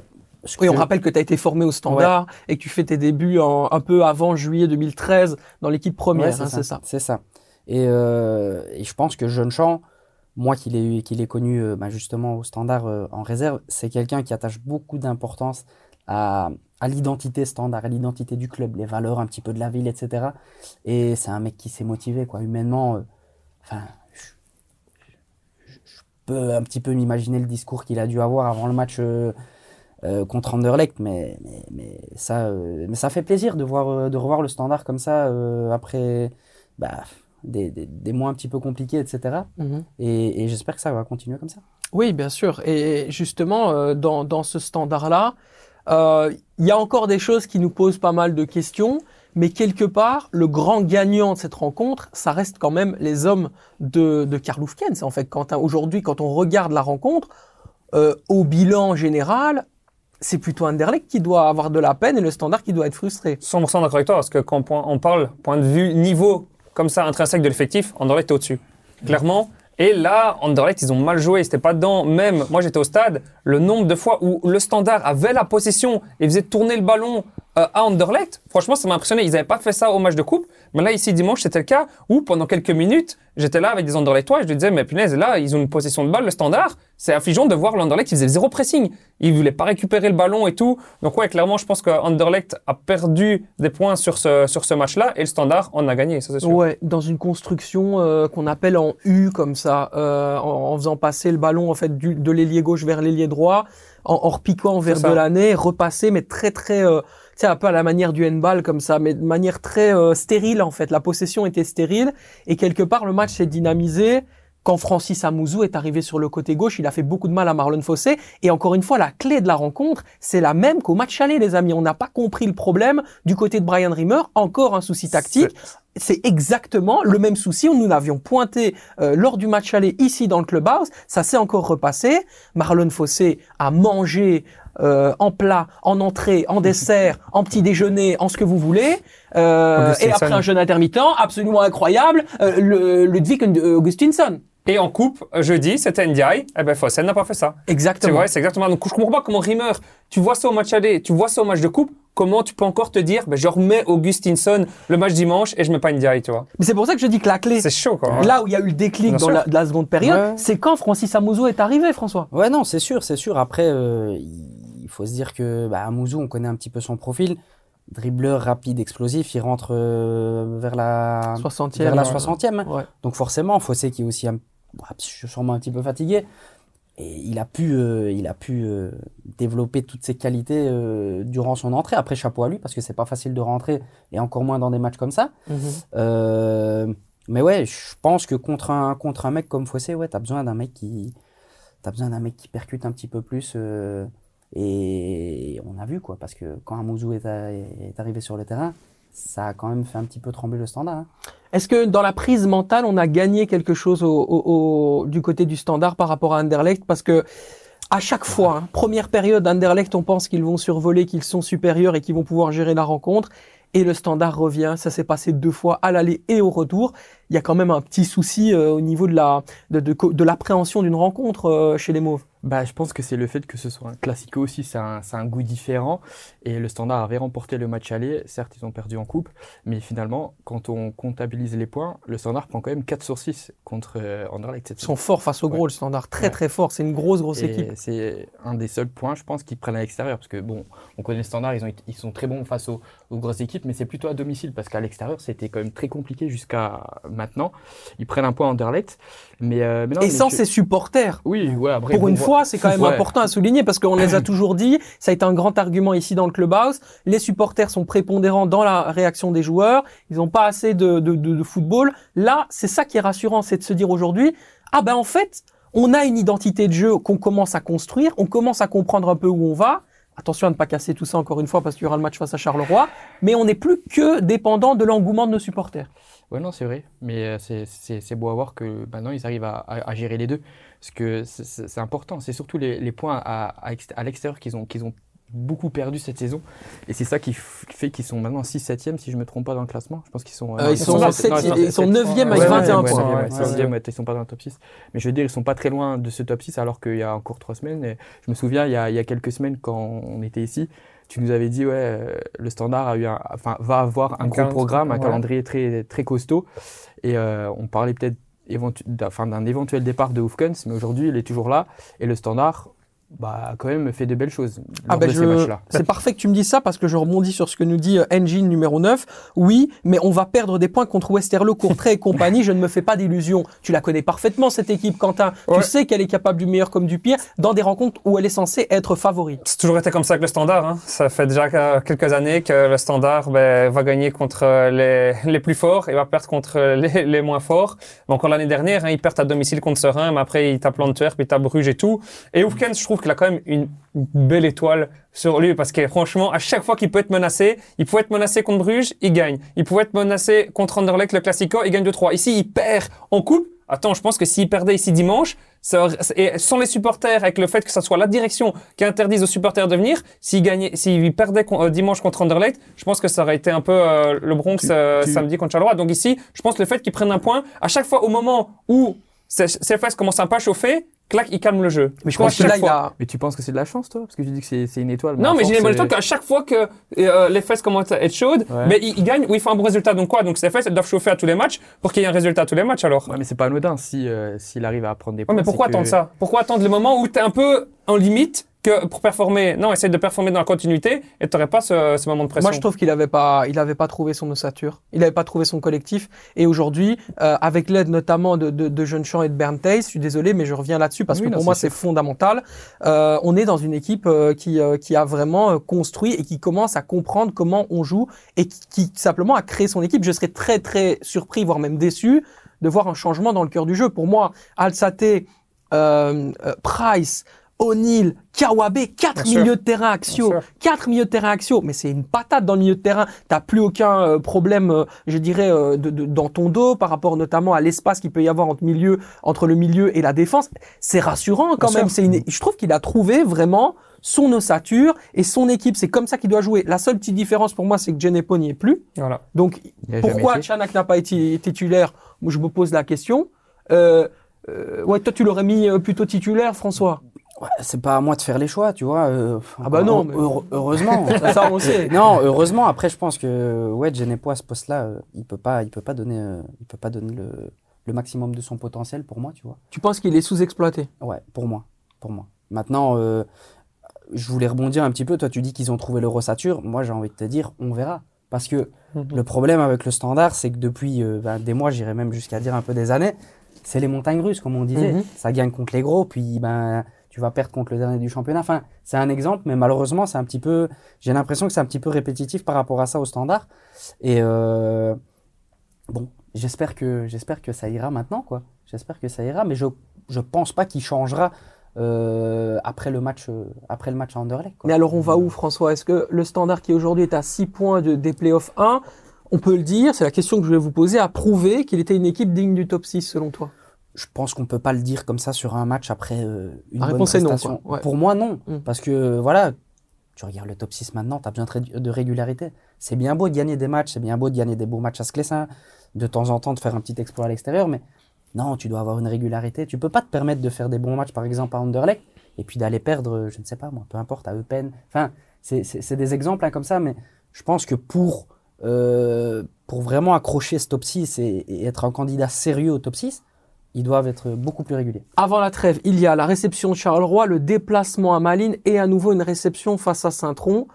[SPEAKER 3] Oui, on rappelle que tu as été formé au standard et que tu fais tes débuts en- un peu avant juillet 2013 dans l'équipe première,
[SPEAKER 1] Ouais,
[SPEAKER 3] hein, c'est ça.
[SPEAKER 1] C'est ça. Et, euh, et je pense que Jeune Champ, moi qui l'ai l'ai connu euh, bah, justement au standard euh, en réserve, c'est quelqu'un qui attache beaucoup d'importance à, à l'identité standard, à l'identité du club, les valeurs un petit peu de la ville, etc. Et c'est un mec qui s'est motivé, quoi, humainement. euh, Enfin, je, peux un petit peu m'imaginer le discours qu'il a dû avoir avant le match. euh, euh, contre Anderlecht, mais, mais, mais ça, mais ça fait plaisir de voir, de revoir le standard comme ça après bah, des, des, des mois un petit peu compliqués, etc.
[SPEAKER 3] Mhm.
[SPEAKER 1] Et, et j'espère que ça va continuer comme ça.
[SPEAKER 3] Oui, bien sûr. Et justement, dans, dans ce standard-là, il y a encore des choses qui nous posent pas mal de questions, mais quelque part, le grand gagnant de cette rencontre, ça reste quand même les hommes de, de Karl Hufkens. En fait, aujourd'hui, quand on regarde la rencontre, euh, au bilan général, c'est plutôt Anderlecht qui doit avoir de la peine et le standard qui doit être frustré.
[SPEAKER 2] 100% d'accord avec toi, parce que quand on on parle point de vue niveau comme ça intrinsèque de l'effectif, Anderlecht est au-dessus. Clairement. Et là, Anderlecht, ils ont mal joué, ils n'étaient pas dedans. Même, moi j'étais au stade, le nombre de fois où le standard avait la possession et faisait tourner le ballon euh, à Anderlecht, franchement, ça m'a impressionné. Ils n'avaient pas fait ça au match de coupe. Mais là, ici, dimanche, c'était le cas où pendant quelques minutes, j'étais là avec des Anderlechtois et je disais, mais punaise, là, ils ont une possession de balle, le standard. C'est affligeant de voir l'Anderlecht qui faisait zéro pressing. Ils voulaient pas récupérer le ballon et tout. Donc ouais, clairement, je pense que Anderlecht a perdu des points sur ce, sur ce match-là et le standard en a gagné, ça c'est sûr.
[SPEAKER 3] Ouais, dans une construction euh, qu'on appelle en U comme ça, euh, en, en faisant passer le ballon en fait du, de l'ailier gauche vers l'ailier droit, en, en repiquant vers de l'année, repasser, mais très très, euh, sais un peu à la manière du handball comme ça, mais de manière très euh, stérile en fait. La possession était stérile et quelque part le match s'est dynamisé. Quand Francis Amouzou est arrivé sur le côté gauche, il a fait beaucoup de mal à Marlon Fossé. Et encore une fois, la clé de la rencontre, c'est la même qu'au match aller, les amis. On n'a pas compris le problème du côté de Brian Rimmer. Encore un souci tactique c'est exactement le même souci. Nous l'avions pointé euh, lors du match aller ici dans le clubhouse. Ça s'est encore repassé. Marlon Fossé a mangé euh, en plat, en entrée, en dessert, en petit déjeuner, en ce que vous voulez. Euh, et après un jeûne intermittent absolument incroyable, euh, le Ludwig Augustinson.
[SPEAKER 2] Et en coupe, jeudi, c'était Ndiaye. Eh ben, Fossen n'a pas fait ça. C'est
[SPEAKER 3] Exactement.
[SPEAKER 2] vrai, c'est exactement. Donc, je comprends pas comment Rimmer, tu vois ça au match aller, tu vois ça au match de coupe, comment tu peux encore te dire, ben, je remets Augustinson le match dimanche et je mets pas Ndiaye, tu vois.
[SPEAKER 3] Mais c'est pour ça que je dis que la clé,
[SPEAKER 2] C'est chaud, quoi.
[SPEAKER 3] là où il y a eu le déclic
[SPEAKER 2] Bien
[SPEAKER 3] dans la, la seconde période,
[SPEAKER 1] Ouais.
[SPEAKER 3] c'est quand Francis Amouzou est arrivé, François?
[SPEAKER 1] Ouais, non, c'est sûr, c'est sûr. Après, euh, il faut se dire que bah, Amouzou, on connaît un petit peu son profil. Dribbleur rapide, explosif, il rentre euh, vers la,
[SPEAKER 3] 60e.
[SPEAKER 1] vers la
[SPEAKER 3] ouais.
[SPEAKER 1] 60e.
[SPEAKER 3] Ouais.
[SPEAKER 1] Donc forcément, Fossé qui est aussi un, sûrement un petit peu fatigué. Et il a pu, euh, il a pu euh, développer toutes ses qualités euh, durant son entrée. Après, chapeau à lui, parce que c'est pas facile de rentrer, et encore moins dans des matchs comme ça.
[SPEAKER 3] Mhm.
[SPEAKER 1] Mais ouais, je pense que contre un, contre un mec comme Fossé, ouais, t'as besoin d'un mec qui, t'as besoin d'un mec qui percute un petit peu plus. et on a vu quoi, parce que quand Amouzou est, à- est arrivé sur le terrain, ça a quand même fait un petit peu trembler le standard. hein.
[SPEAKER 3] Est-ce que dans la prise mentale, on a gagné quelque chose au, au- au- du côté du standard par rapport à Anderlecht? Parce que à chaque fois, hein, première période, Anderlecht, on pense qu'ils vont survoler, qu'ils sont supérieurs et qu'ils vont pouvoir gérer la rencontre. Et le standard revient. Ça s'est passé deux fois à l'aller et au retour. Il y a quand même un petit souci euh, au niveau de la de, de, de l'appréhension d'une rencontre euh, chez les Mauves.
[SPEAKER 4] Bah, je pense que c'est le fait que ce soit un classico aussi, c'est un, goût différent. Et le Standard avait remporté le match aller. Certes, ils ont perdu en coupe, mais finalement, quand on comptabilise les points, le Standard prend quand même 4 sur 6 contre euh, Anderlecht
[SPEAKER 3] Ils sont forts face au gros,
[SPEAKER 4] Ouais.
[SPEAKER 3] le standard. Très
[SPEAKER 4] Ouais.
[SPEAKER 3] très fort. C'est une grosse grosse
[SPEAKER 4] Et
[SPEAKER 3] équipe.
[SPEAKER 4] c'est un des seuls points, je pense, qu'ils prennent à l'extérieur. Parce que, bon, on connaît le standard, ils, ont, été- ils sont très bons face aux, aux grosses équipes, mais c'est plutôt à domicile. Parce qu'à l'extérieur, c'était quand même très compliqué jusqu'à maintenant. Ils prennent un point Anderlecht. Mais, euh, mais non,
[SPEAKER 3] Et sans
[SPEAKER 4] messieurs-
[SPEAKER 3] ses supporters.
[SPEAKER 4] Oui, ouais, après,
[SPEAKER 3] Pour
[SPEAKER 4] bon,
[SPEAKER 3] une fois, c'est quand même
[SPEAKER 4] Ouais.
[SPEAKER 3] important à souligner parce qu'on les a toujours dit. Ça a été un grand argument ici dans le clubhouse. Les supporters sont prépondérants dans la réaction des joueurs. Ils n'ont pas assez de, de, de- de football. Là, c'est ça qui est rassurant, c'est de se dire aujourd'hui, ah ben en fait, on a une identité de jeu qu'on commence à construire. On commence à comprendre un peu où on va. Attention à ne pas casser tout ça encore une fois parce qu'il y aura le match face à Charleroi. Mais on n'est plus que dépendant de l'engouement de nos supporters.
[SPEAKER 4] Ouais, non, c'est vrai. Mais euh, c'est- beau à voir que maintenant, ils arrivent à, à- à gérer les deux. Parce que c'est- important. C'est surtout les, les points à, à, ext- à l'extérieur qu'ils ont, qu'ils ont beaucoup perdu cette saison. Et c'est ça qui fait qu'ils sont maintenant 6 7 si je me trompe pas dans le classement. Je pense qu'ils sont.
[SPEAKER 3] Euh, ils sont
[SPEAKER 4] non,
[SPEAKER 3] ils sont
[SPEAKER 4] sept-
[SPEAKER 3] neuvième
[SPEAKER 2] avec
[SPEAKER 4] Ouais,
[SPEAKER 3] 21
[SPEAKER 4] ouais,
[SPEAKER 3] points.
[SPEAKER 4] ouais, ouais,
[SPEAKER 2] Ouais,
[SPEAKER 4] ouais,
[SPEAKER 2] ouais.
[SPEAKER 4] septième, ouais, ils sont pas dans le top 6. Mais je veux dire, ils sont pas très loin de ce top 6 alors qu'il y a encore 3 semaines. Et je me souviens, il y, a, il y a quelques semaines, quand on était ici, tu nous avais dit, ouais, euh, le standard a eu un, enfin, va avoir un
[SPEAKER 2] Un
[SPEAKER 4] gros programme, un
[SPEAKER 2] ouais.
[SPEAKER 4] calendrier très, très costaud. Et euh, on parlait peut-être d'un éventuel départ de Hoofkens, mais aujourd'hui, il est toujours là. Et le standard, bah, quand même fait de belles choses
[SPEAKER 3] Ah
[SPEAKER 4] matchs-là.
[SPEAKER 3] C'est parfait que tu me dises ça parce que je rebondis sur ce que nous dit euh, Engine numéro 9. Oui, mais on va perdre des points contre Westerlo, Courtrai et compagnie. Je ne me fais pas d'illusions. Tu la connais parfaitement cette équipe, Quentin.
[SPEAKER 2] Ouais.
[SPEAKER 3] Tu sais qu'elle est capable du meilleur comme du pire dans des rencontres où elle est censée être favorite.
[SPEAKER 2] C'est toujours été comme ça avec le standard. Hein. Ça fait déjà euh, quelques années que le standard ben, va gagner contre euh, les, les plus forts et va perdre contre les, les moins forts. Encore l'année dernière, hein, ils perdent à domicile contre Serein, mais après ils tapent l'Antwerp, ils tapent Bruges et tout. Et Hoefkens, je trouve qu'il a quand même une belle étoile sur lui parce que franchement, à chaque fois qu'il peut être menacé, il pouvait être menacé contre Bruges, il gagne. Il pouvait être menacé contre Anderlecht, le Classico, il gagne 2-3. Ici, il perd en coupe. Attends, je pense que s'il perdait ici dimanche, ça et sans les supporters, avec le fait que ça soit la direction qui interdise aux supporters de venir, s'il gagnait, s'il perdait euh, dimanche contre Anderlecht, je pense que ça aurait été un peu euh, le Bronx euh,
[SPEAKER 4] tu-
[SPEAKER 2] samedi contre Charleroi. Donc ici, je pense que le fait qu'ils prennent un point, à chaque fois au moment où CFS commence un peu à chauffer, clac, il calme le jeu.
[SPEAKER 3] Mais je pense que là, il a...
[SPEAKER 4] Mais tu penses que c'est de la chance, toi? Parce que tu dis que c'est une étoile.
[SPEAKER 2] Non, mais j'ai l'impression
[SPEAKER 4] euh,
[SPEAKER 2] qu'à chaque fois que euh, les fesses commencent à être chaudes,
[SPEAKER 4] Ouais.
[SPEAKER 2] mais ils gagnent ou ils font un bon résultat. Donc quoi? Donc ces fesses, elles doivent chauffer à tous les matchs pour qu'il y ait un résultat à tous les matchs alors.
[SPEAKER 4] Ouais, mais c'est pas anodin si euh, s'il arrive à prendre des
[SPEAKER 2] Ouais,
[SPEAKER 4] points.
[SPEAKER 2] mais pourquoi
[SPEAKER 4] que-
[SPEAKER 2] attendre ça? Pourquoi attendre le moment où tu es un peu en limite que pour performer Non, essaye de performer dans la continuité et tu n'aurais pas ce, ce moment de pression.
[SPEAKER 3] Moi, je trouve qu'il n'avait pas, il avait pas trouvé son ossature. Il n'avait pas trouvé son collectif. Et aujourd'hui, euh, avec l'aide notamment de, de, de Jeune Champ et de Bernd Tays, je suis désolé, mais je reviens là-dessus parce
[SPEAKER 4] Oui,
[SPEAKER 3] que
[SPEAKER 4] non,
[SPEAKER 3] pour moi,
[SPEAKER 4] c'est
[SPEAKER 3] fondamental. Euh, on est dans une équipe euh, qui, qui a vraiment construit et qui commence à comprendre comment on joue et qui, qui simplement a créé son équipe. Je serais très, très surpris, voire même déçu de voir un changement dans le cœur du jeu. Pour moi, Alsate, euh, Price, O'Neill, Kawabe, quatre
[SPEAKER 2] Bien sûr.
[SPEAKER 3] milieux de terrain axiaux, quatre milieux de terrain axiaux, mais c'est une patate dans le milieu de terrain. T'as plus aucun euh, problème, euh, je dirais, euh, de, de- dans ton dos par rapport notamment à l'espace qu'il peut y avoir entre milieu, entre le milieu et la défense. C'est rassurant quand
[SPEAKER 2] Bien
[SPEAKER 3] même.
[SPEAKER 2] sûr.
[SPEAKER 3] C'est une, je trouve qu'il a trouvé vraiment son ossature et son équipe. C'est comme ça qu'il doit jouer. La seule petite différence pour moi, c'est que Genepo n'y est plus.
[SPEAKER 2] Voilà.
[SPEAKER 3] Donc pourquoi. Chanak n'a pas été titulaire? Moi, je me pose la question. Euh, euh, ouais, toi, tu l'aurais mis plutôt titulaire, François.
[SPEAKER 1] Ouais, c'est pas à moi de faire les choix, tu vois. euh,
[SPEAKER 3] Ah bah non, mais-
[SPEAKER 1] heure- heureusement.
[SPEAKER 3] Ça, ça, on sait.
[SPEAKER 1] non, heureusement. Après, je pense que ouais, Genepo à ce poste-là, euh, il peut pas, il peut pas donner, euh, il peut pas donner le, le maximum de son potentiel pour moi, tu vois.
[SPEAKER 3] Tu penses qu'il est sous-exploité?
[SPEAKER 1] Ouais, pour moi, pour moi. Maintenant, je voulais rebondir un petit peu. Toi, tu dis qu'ils ont trouvé l'eurosature. Moi, j'ai envie de te dire, on verra. Parce que le problème avec le standard, c'est que depuis ben, des mois, j'irais même jusqu'à dire un peu des années, c'est les montagnes russes, comme on disait.
[SPEAKER 3] Mhm.
[SPEAKER 1] Ça gagne contre les gros, puis ben, tu vas perdre contre le dernier du championnat. Enfin, c'est un exemple, mais malheureusement, c'est un petit peu. J'ai l'impression que c'est un petit peu répétitif par rapport à ça au standard. Et euh, bon, j'espère que j'espère que ça ira maintenant, quoi. J'espère que ça ira, mais je je pense pas qu'il changera euh, après le match euh, après le match à Anderlecht. quoi.
[SPEAKER 3] Mais alors, on va où, François? Est-ce que le standard qui aujourd'hui est à 6 points de, des playoffs 1, on peut le dire, c'est la question que je vais vous poser, a prouvé qu'il était une équipe digne du top 6 selon toi?
[SPEAKER 1] Je pense qu'on peut pas le dire comme ça sur un match après euh, une
[SPEAKER 3] La
[SPEAKER 1] bonne
[SPEAKER 3] réponse est non,
[SPEAKER 1] prestation.
[SPEAKER 3] quoi. Ouais.
[SPEAKER 1] Pour moi, non.
[SPEAKER 3] Mm.
[SPEAKER 1] Parce que, voilà, tu regardes le top 6 maintenant, tu as besoin de, ré- de régularité. C'est bien beau de gagner des matchs, c'est bien beau de gagner des beaux matchs à Sclessin, de temps en temps de faire un petit exploit à l'extérieur, mais non, tu dois avoir une régularité. Tu peux pas te permettre de faire des bons matchs, par exemple, à Anderlecht, et puis d'aller perdre, euh, je ne sais pas moi, peu importe, à Eupen. Enfin, c'est des exemples hein, comme ça, mais je pense que pour, euh, pour vraiment accrocher ce top 6 et, et être un candidat sérieux au top 6, ils doivent être beaucoup plus réguliers.
[SPEAKER 3] Avant la trêve, il y a la réception de Charleroi, le déplacement à Malines et à nouveau une réception face à Saint-Tron.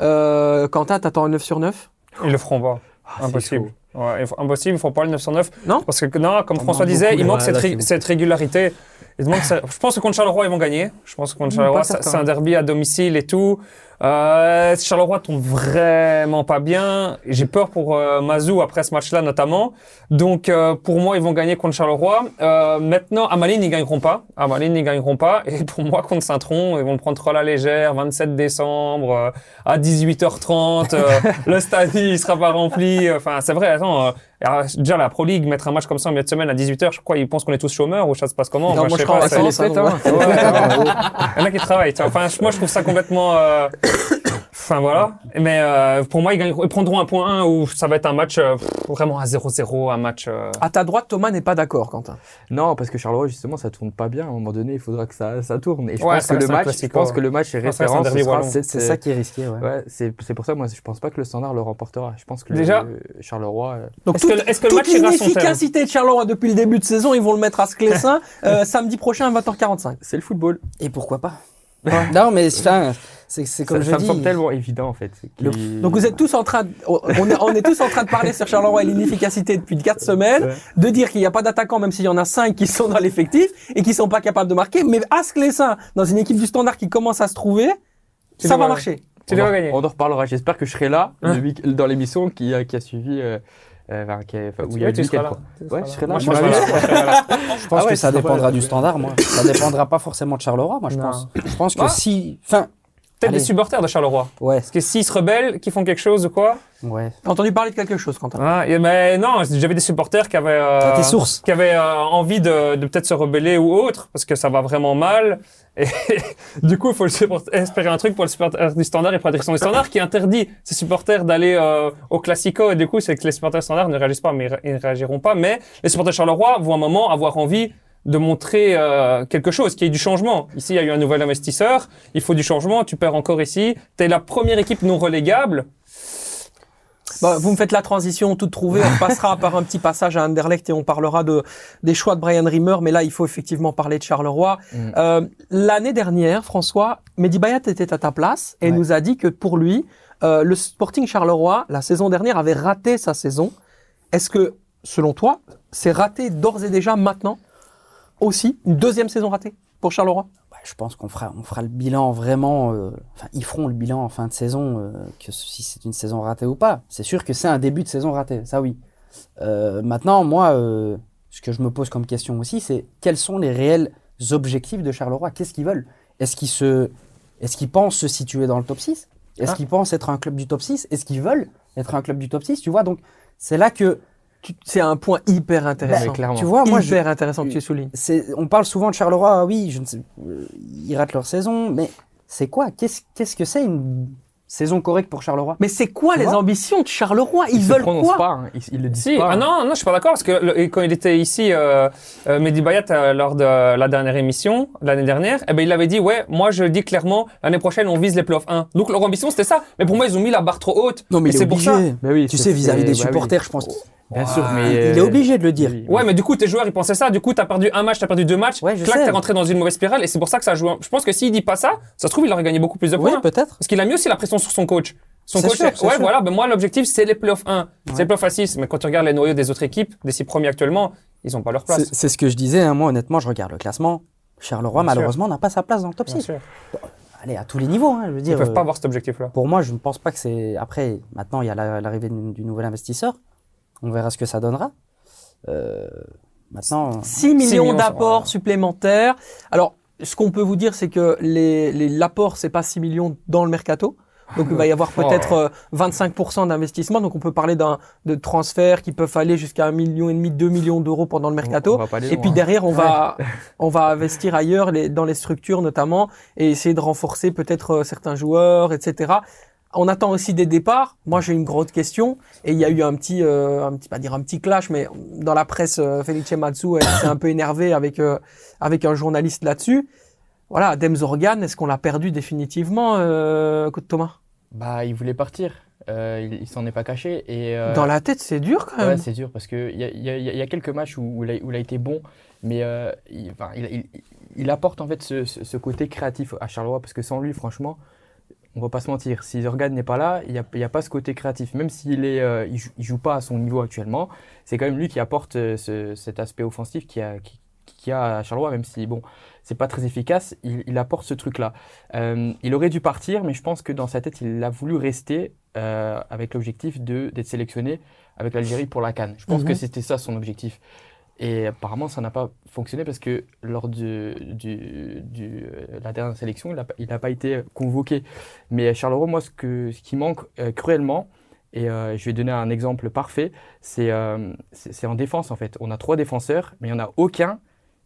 [SPEAKER 3] Euh, Quentin, t'attends un 9 sur 9
[SPEAKER 2] Ils le feront pas.
[SPEAKER 4] Ah,
[SPEAKER 2] Impossible. Ouais, impossible, ils font pas le 9 sur 9.
[SPEAKER 3] Non?
[SPEAKER 2] Parce que, non, comme
[SPEAKER 1] On
[SPEAKER 2] François disait,
[SPEAKER 1] beaucoup,
[SPEAKER 2] il manque cette, ré- régularité. Il manque ça- Je pense que contre Charleroi, ils vont gagner. Je pense que contre
[SPEAKER 3] Hmm,
[SPEAKER 2] Charleroi, c'est un derby à domicile et tout. Euh, Charleroi tombe vraiment pas bien? J'ai peur pour euh, Mazou après ce match-là notamment. Donc euh, pour moi, ils vont gagner contre Charleroi. Euh, maintenant, à Malines, ils gagneront pas. À Malines, ils gagneront pas. Et pour moi, contre Saint-Tron, ils vont le prendre trop à la légère. 27 décembre euh, à 18h30. euh, le stade il sera pas rempli. Enfin, c'est vrai. Attends, alors, déjà, la Pro League, mettre un match comme ça en milieu de semaine à 18h, je crois, ils pensent qu'on est tous chômeurs ou ça se passe comment
[SPEAKER 3] Non, moi, je crois
[SPEAKER 2] pas, c'est
[SPEAKER 3] les fêtes, hein.
[SPEAKER 2] Ouais, ouais, ouais. Il y en a qui travaillent. tu vois. Enfin, moi, je trouve ça complètement. euh, Enfin, voilà. Mais euh, pour moi, ils, prendront un point 1 où ça va être un match euh, vraiment à 0-0, un match. euh,
[SPEAKER 3] À ta droite, Thomas n'est pas d'accord, Quentin.
[SPEAKER 4] Non, parce que Charleroi, justement, ça tourne pas bien. À un moment donné, il faudra que ça, ça tourne. Et je
[SPEAKER 2] Ouais,
[SPEAKER 4] pense
[SPEAKER 2] ça
[SPEAKER 4] que le match, je pense que le match est
[SPEAKER 2] c'est
[SPEAKER 4] référence. ce.
[SPEAKER 1] C'est ça qui est risqué, ouais.
[SPEAKER 4] Ouais, c'est c'est pour ça, moi, je pense pas que le standard le remportera. Je pense que
[SPEAKER 2] Déjà-
[SPEAKER 4] le, Charleroi.
[SPEAKER 3] Donc,
[SPEAKER 2] Est-ce
[SPEAKER 3] toute,
[SPEAKER 2] que, est-ce que le
[SPEAKER 3] toute
[SPEAKER 2] match terme
[SPEAKER 3] l'inefficacité de Charleroi depuis le début de saison, ils vont le mettre à Sclessin euh, samedi prochain à 20h45.
[SPEAKER 4] C'est le football.
[SPEAKER 1] Et pourquoi pas? Non, mais enfin, c'est comme
[SPEAKER 4] ça
[SPEAKER 1] je
[SPEAKER 4] ça me semble tellement évident, en fait.
[SPEAKER 3] Donc vous êtes tous en train, de- on est, on est tous en train de parler sur Charleroi et l'inefficacité depuis 4 semaines,
[SPEAKER 4] Ouais.
[SPEAKER 3] de dire qu'il n'y a pas d'attaquants même s'il y en a 5 qui sont dans l'effectif et qui sont pas capables de marquer, mais à Sclessin, dans une équipe du standard qui commence à se trouver, ça va marcher.
[SPEAKER 2] Tu
[SPEAKER 4] on
[SPEAKER 2] les
[SPEAKER 4] en-. On en reparlera. J'espère que je serai là
[SPEAKER 2] Hein
[SPEAKER 4] dans l'émission qui, a- qui a suivi. euh, euh, enfin, qui a- enfin, où il y a
[SPEAKER 2] tu seras là.
[SPEAKER 4] Ouais, je serai là.
[SPEAKER 2] Moi, je
[SPEAKER 4] Moi,
[SPEAKER 2] serai
[SPEAKER 4] je
[SPEAKER 2] là.
[SPEAKER 4] serai
[SPEAKER 2] Je serai là.
[SPEAKER 1] Je pense
[SPEAKER 4] Ah ouais,
[SPEAKER 1] que ça dépendra du standard, moi. Ça dépendra pas forcément de Charleroi, moi, je pense. Je pense que
[SPEAKER 2] Ah.
[SPEAKER 1] si. Enfin,
[SPEAKER 2] Peut-être des supporters de Charleroi.
[SPEAKER 1] ouais,
[SPEAKER 2] Parce que s'ils se rebellent, qu'ils font quelque chose ou quoi
[SPEAKER 1] ouais.
[SPEAKER 3] T'as entendu parler de quelque chose, Quentin
[SPEAKER 2] Ah, mais non, j'avais des supporters qui avaient, euh,
[SPEAKER 1] tes sources.
[SPEAKER 2] qui avaient euh, envie de, de peut-être se rebeller ou autre, parce que ça va vraiment mal. Et du coup, il faut le espérer un truc pour le supporter du standard et pour la direction du standard qui interdit ses supporters d'aller euh, au Classico. Et du coup, c'est que les supporters standards ne réagissent pas, mais ils ne réagiront pas. Mais les supporters de Charleroi vont à un moment avoir envie de montrer euh, quelque chose, qu'il y ait du changement. Ici, il y a eu un nouvel investisseur, il faut du changement, tu perds encore ici. Tu es la première équipe non relégable.
[SPEAKER 3] Bah, vous me faites la transition toute trouvée. On passera par un petit passage à Anderlecht et on parlera de des choix de Brian Rimmer. Mais là, il faut effectivement parler de Charleroi.
[SPEAKER 4] Mm.
[SPEAKER 3] Euh, L'année dernière, François, Mehdi Bayat était à ta place et
[SPEAKER 1] Ouais.
[SPEAKER 3] nous a dit que pour lui, euh, le Sporting Charleroi, la saison dernière, avait raté sa saison. Est-ce que, selon toi, c'est raté d'ores et déjà maintenant? Aussi une deuxième saison ratée pour Charleroi?
[SPEAKER 1] Bah, je pense qu'on fera, on fera le bilan vraiment. euh, Enfin, ils feront le bilan en fin de saison, euh, que si c'est une saison ratée ou pas. C'est sûr que c'est un début de saison raté, ça oui. Euh, maintenant, moi, ce que je me pose comme question aussi, c'est quels sont les réels objectifs de Charleroi? Qu'est-ce qu'ils veulent? Est-ce qu'ils se, est-ce qu'ils pensent se situer dans le top 6 Est-ce
[SPEAKER 3] Ah.
[SPEAKER 1] qu'ils pensent être un club du top 6 Est-ce qu'ils veulent être un club du top 6 Tu vois, donc c'est là que,
[SPEAKER 3] C'est un point hyper intéressant.
[SPEAKER 4] Ouais, clairement.
[SPEAKER 1] tu vois, moi, je,
[SPEAKER 3] hyper intéressant que tu soulignes.
[SPEAKER 1] c'est, on parle souvent de Charleroi, oui, je ne sais, euh, ils ratent leur saison, mais c'est quoi? Qu'est-ce, qu'est-ce que c'est une saison correcte pour Charleroi?
[SPEAKER 3] Mais c'est quoi
[SPEAKER 1] Tu
[SPEAKER 3] les ambitions de Charleroi? Ils,
[SPEAKER 4] Ils
[SPEAKER 3] veulent
[SPEAKER 4] prononcent
[SPEAKER 3] quoi
[SPEAKER 4] pas. hein. Ils, ils le disent
[SPEAKER 2] Si,
[SPEAKER 4] pas.
[SPEAKER 2] ah non, non, je suis pas d'accord parce que le- quand il était ici, euh, euh, Mehdi Bayat, euh, lors de la dernière émission, l'année dernière, eh ben, il avait dit, ouais, moi, je le dis clairement, l'année prochaine, on vise les playoffs 1. Donc, leur ambition, c'était ça. Mais pour moi, ils ont mis la barre trop haute.
[SPEAKER 1] Non, mais
[SPEAKER 2] Et
[SPEAKER 1] il est
[SPEAKER 2] c'est pour ça.
[SPEAKER 4] Bah oui,
[SPEAKER 1] Tu
[SPEAKER 4] c'est-
[SPEAKER 1] sais, vis-à-vis des
[SPEAKER 4] bah oui.
[SPEAKER 1] supporters, je pense.
[SPEAKER 4] Bien sûr, mais.
[SPEAKER 1] il
[SPEAKER 4] euh,
[SPEAKER 1] est obligé de le dire.
[SPEAKER 4] oui,
[SPEAKER 2] Ouais, mais du coup, tes joueurs, ils pensaient ça. Du coup, t'as perdu un match, t'as perdu deux matchs.
[SPEAKER 1] Ouais, je
[SPEAKER 2] Clac, t'es rentré dans une mauvaise spirale. Et c'est pour ça que ça joue. Je pense que s'il dit pas ça, ça se trouve, il aurait gagné beaucoup plus de
[SPEAKER 1] Oui,
[SPEAKER 2] points.
[SPEAKER 1] peut-être.
[SPEAKER 2] Parce qu'il a mis aussi la pression sur son coach. Son
[SPEAKER 1] C'est
[SPEAKER 2] coach,
[SPEAKER 1] sûr,
[SPEAKER 2] ouais,
[SPEAKER 1] sûr.
[SPEAKER 2] voilà, ben moi, l'objectif, c'est les playoffs 1. C'est les playoffs à 6. Mais quand tu regardes les noyaux des autres équipes, des six premiers actuellement, ils ont pas leur place.
[SPEAKER 1] C'est ce que je disais, hein, moi honnêtement, je regarde le classement. Charleroi,
[SPEAKER 2] Bien
[SPEAKER 1] malheureusement, n'a pas sa place dans le top
[SPEAKER 2] Bien
[SPEAKER 1] 6.
[SPEAKER 2] sûr.
[SPEAKER 1] Allez, à tous les niveaux, hein, je veux
[SPEAKER 2] Ils
[SPEAKER 1] dire.
[SPEAKER 2] peuvent
[SPEAKER 1] euh,
[SPEAKER 2] pas avoir cet objectif-là.
[SPEAKER 1] Pour moi, je ne pense pas que c'est. Après, maintenant, il y a la- l'arrivée du, du nouvel investisseur. On verra ce que ça donnera. Euh, maintenant.
[SPEAKER 3] 6 millions
[SPEAKER 2] millions,
[SPEAKER 3] d'apports supplémentaires. Alors, ce qu'on peut vous dire, c'est que les, les, l'apport, c'est pas 6 millions dans le mercato. Donc, il va y avoir peut-être euh, 25% d'investissement. Donc, on peut parler d'un, de transferts qui peuvent aller jusqu'à 1,5 million, 2 millions d'euros pendant le mercato. Et puis derrière, on va, on va investir ailleurs, les, dans les structures notamment, et essayer de renforcer peut-être euh, certains joueurs, etc. On attend aussi des départs. Moi, j'ai une grosse question, et il y a eu un petit, euh, un petit, pas dire un petit clash, mais dans la presse, euh, Felice Matsu s'est un peu énervé avec euh, avec un journaliste là-dessus. Voilà, Dems Organ, est-ce qu'on l'a perdu définitivement, euh, Thomas?
[SPEAKER 4] Bah, il voulait partir. Euh, il, il s'en est pas caché. Et, euh,
[SPEAKER 3] Dans la tête, c'est dur quand
[SPEAKER 4] Ouais,
[SPEAKER 3] même.
[SPEAKER 4] c'est dur parce que il y y a- il y a quelques matchs où, où il, a, où il a été bon, mais euh, il, enfin, apporte en fait ce, ce- ce côté créatif à Charleroi parce que sans lui, franchement, on va pas se mentir. Si Zorgan n'est pas là, il n'y a, pas ce côté créatif. Même s'il est, euh, il, joue, il joue pas à son niveau actuellement, c'est quand même lui qui apporte euh, ce- cet aspect offensif qui a, qui, qui a à Charleroi, même si bon, c'est pas très efficace, il, il apporte ce truc-là. Euh, il aurait dû partir, mais je pense que dans sa tête, il a voulu rester euh, avec l'objectif d'être sélectionné avec l'Algérie pour la Cannes. Je pense
[SPEAKER 3] Mhm.
[SPEAKER 4] que c'était ça son objectif. Et apparemment, ça n'a pas fonctionné parce que lors de euh, la dernière sélection, il n'a pas, été convoqué. Mais Charleroi, moi, ce, que, ce qui manque euh, cruellement, Et euh, je vais donner un exemple parfait. C'est euh, en défense en fait. On a trois défenseurs, mais il n'y en a aucun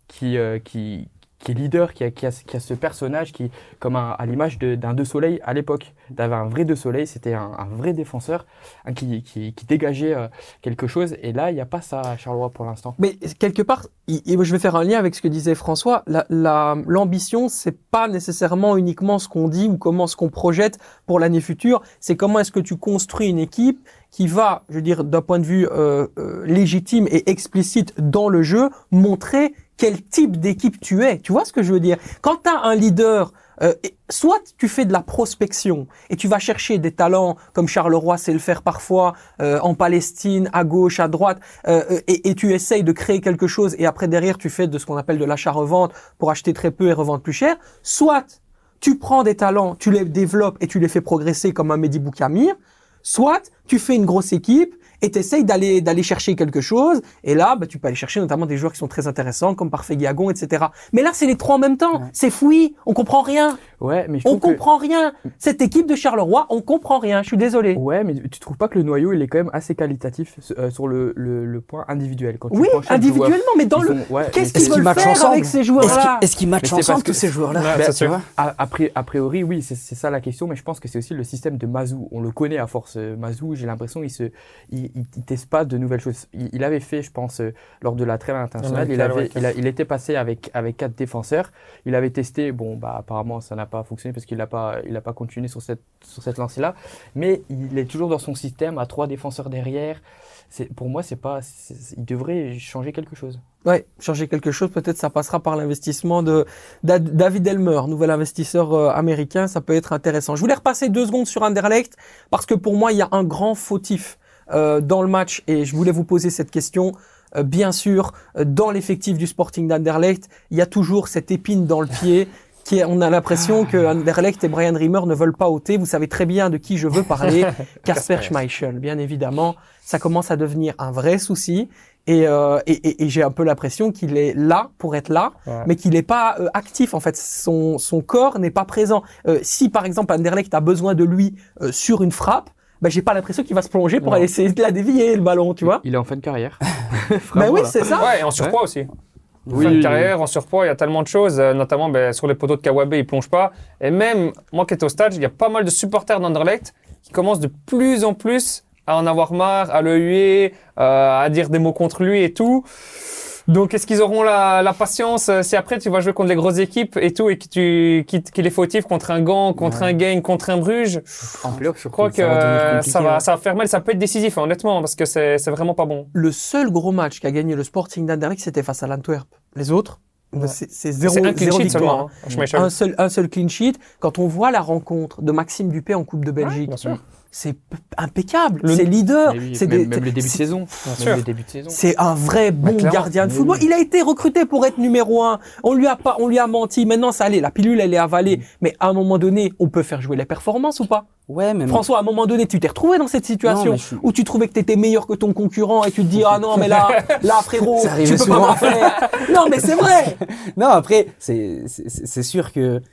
[SPEAKER 4] qui, euh, qui, qui est leader, qui a, qui a, qui a ce personnage qui, comme un- à l'image de- d'un deux soleil à l'époque. D'avoir un vrai deux soleil, c'était un, un vrai défenseur un qui, qui, dégageait euh, quelque chose. Et là, il n'y a pas ça à Charleroi pour l'instant.
[SPEAKER 3] Mais quelque part, il- je vais faire un lien avec ce que disait François. La- la- L'ambition, c'est pas nécessairement uniquement ce qu'on dit ou comment ce qu'on projette pour l'année future. C'est comment est-ce que tu construis une équipe qui va, je veux dire, d'un point de vue euh, euh, légitime et explicite dans le jeu, montrer quel type d'équipe tu es. Tu vois ce que je veux dire? Quand tu as un leader, euh, soit tu fais de la prospection et tu vas chercher des talents comme Charleroi sait le faire parfois euh, en Palestine, à gauche, à droite, euh, euh, et, et tu essayes de créer quelque chose et après derrière tu fais de ce qu'on appelle de l'achat-revente pour acheter très peu et revendre plus cher. Soit tu prends des talents, tu les développes et tu les fais progresser comme un Mehdi Boukamir, soit tu fais une grosse équipe et tu essayes d'aller d'aller chercher quelque chose et là bah, tu peux aller chercher notamment des joueurs qui sont très intéressants comme Parfait Guiagon etc. Mais là c'est les trois en même temps,
[SPEAKER 1] Ouais.
[SPEAKER 3] c'est fouillis, on comprend rien,
[SPEAKER 4] Ouais, mais je
[SPEAKER 3] on
[SPEAKER 4] trouve que-
[SPEAKER 3] comprend rien. Cette équipe de Charleroi, on comprend rien, je suis désolé.
[SPEAKER 4] Ouais, mais tu trouves pas que le noyau, il est quand même assez qualitatif euh, sur le, le, le point individuel quand tu
[SPEAKER 3] Oui, individuellement, mais dans le
[SPEAKER 4] sont- ouais,
[SPEAKER 3] qu'est-ce qu'ils veulent
[SPEAKER 1] matchent
[SPEAKER 3] faire
[SPEAKER 1] ensemble
[SPEAKER 3] avec ces joueurs-là
[SPEAKER 1] est-ce qu'ils matchent
[SPEAKER 4] Mais c'est parce
[SPEAKER 1] ensemble
[SPEAKER 4] que-
[SPEAKER 1] tous ces joueurs-là?
[SPEAKER 2] C'est sûr.
[SPEAKER 1] vois
[SPEAKER 4] A, a pri- a priori, oui, c'est c'est ça la question, mais je pense que c'est aussi le système de Mazou. On le connaît à force. euh, Mazou, j'ai l'impression, il se, il, il, il teste pas de nouvelles choses. Il, il avait fait, je pense, euh, lors de la trêve internationale, il, avait, il, a- il était passé avec, avec quatre défenseurs. Il avait testé, bon, bah, apparemment, ça n'a pas fonctionné parce qu'il n'a pas, il a pas continué sur cette, sur cette lancée-là. Mais il est toujours dans son système à trois défenseurs derrière. Pour moi, c'est pas, il devrait changer quelque chose.
[SPEAKER 3] Ouais, changer quelque chose, peut-être ça passera par l'investissement de d'A- David Elmer, nouvel investisseur euh, américain, ça peut être intéressant. Je voulais repasser deux secondes sur Anderlecht parce que pour moi il y a un grand fautif dans le match et je voulais vous poser cette question. Euh, bien sûr, euh, dans l'effectif du Sporting d'Anderlecht, il y a toujours cette épine dans le pied. Qui est- on a l'impression que Anderlecht et Brian Rimmer ne veulent pas ôter. Vous savez très bien de qui je veux parler. Casper Schmeichel, bien évidemment. Ça commence à devenir un vrai souci. Et, euh, et, et- et j'ai un peu l'impression qu'il est là pour être là,
[SPEAKER 2] Ouais.
[SPEAKER 3] mais qu'il n'est pas euh, actif. En fait, son, son corps n'est pas présent. Euh, si par exemple Anderlecht a besoin de lui euh, sur une frappe, ben, j'ai pas l'impression qu'il va se plonger pour
[SPEAKER 2] Non.
[SPEAKER 3] aller essayer de la dévier le ballon, tu vois.
[SPEAKER 4] Il est en fin de carrière.
[SPEAKER 3] Ben
[SPEAKER 4] Vraiment,
[SPEAKER 3] oui, c'est ça.
[SPEAKER 2] Ouais, et en surpoids aussi.
[SPEAKER 4] Oui,
[SPEAKER 2] fin de carrière, en surpoids, il y a tellement de choses, euh, notamment ben, sur les poteaux de Kawabe, il plonge pas. Et même, moi qui étais au stade, il y a pas mal de supporters d'Anderlecht qui commencent de plus en plus à en avoir marre, à le huer, euh, à dire des mots contre lui et tout. Donc, est-ce qu'ils auront la, la patience euh, si après tu vas jouer contre les grosses équipes et tout et que tu qu'il est fautif contre un Gant, contre
[SPEAKER 1] Ouais.
[SPEAKER 2] un Gain, contre un Bruges
[SPEAKER 4] En
[SPEAKER 2] Je crois que
[SPEAKER 1] Ça va compliqué,
[SPEAKER 2] ça va,
[SPEAKER 1] ouais.
[SPEAKER 2] ça va faire mal, ça peut être décisif, hein, honnêtement, parce que c'est c'est vraiment pas bon.
[SPEAKER 3] Le seul gros match qu'a gagné le Sporting d'Anderlecht, c'était face à l'Antwerp. Les autres,
[SPEAKER 2] Ouais.
[SPEAKER 3] c'est zéro,
[SPEAKER 2] C'est un clean
[SPEAKER 3] zéro
[SPEAKER 2] sheet
[SPEAKER 3] victoire.
[SPEAKER 2] seulement. hein.
[SPEAKER 3] Un seul, un seul clean sheet. Quand on voit la rencontre de Maxime Dupé en Coupe de Belgique,
[SPEAKER 2] bien sûr.
[SPEAKER 3] C'est impeccable.
[SPEAKER 2] Le-
[SPEAKER 3] C'est leader.
[SPEAKER 4] Oui,
[SPEAKER 3] c'est
[SPEAKER 4] même,
[SPEAKER 3] des-
[SPEAKER 4] même le début de
[SPEAKER 3] c'est-
[SPEAKER 4] saison.
[SPEAKER 3] C'est un vrai bon
[SPEAKER 2] clairement.
[SPEAKER 3] gardien de football.
[SPEAKER 1] oui.
[SPEAKER 3] Il a été recruté pour être numéro un. On lui a pas, on lui a menti. Maintenant, ça allait. La pilule, elle est avalée. Mais à un moment donné, on peut faire jouer les performances ou pas?
[SPEAKER 1] Ouais, mais
[SPEAKER 3] François, à un moment donné, tu t'es retrouvé dans cette situation
[SPEAKER 1] Non, je
[SPEAKER 3] où tu trouvais que tu étais meilleur que ton concurrent et tu te dis ah non mais là, là frérot,
[SPEAKER 1] Ça
[SPEAKER 3] tu peux
[SPEAKER 1] souvent.
[SPEAKER 3] pas m'en faire. Non mais c'est vrai.
[SPEAKER 1] Non, après, c'est c'est- c'est sûr que bah,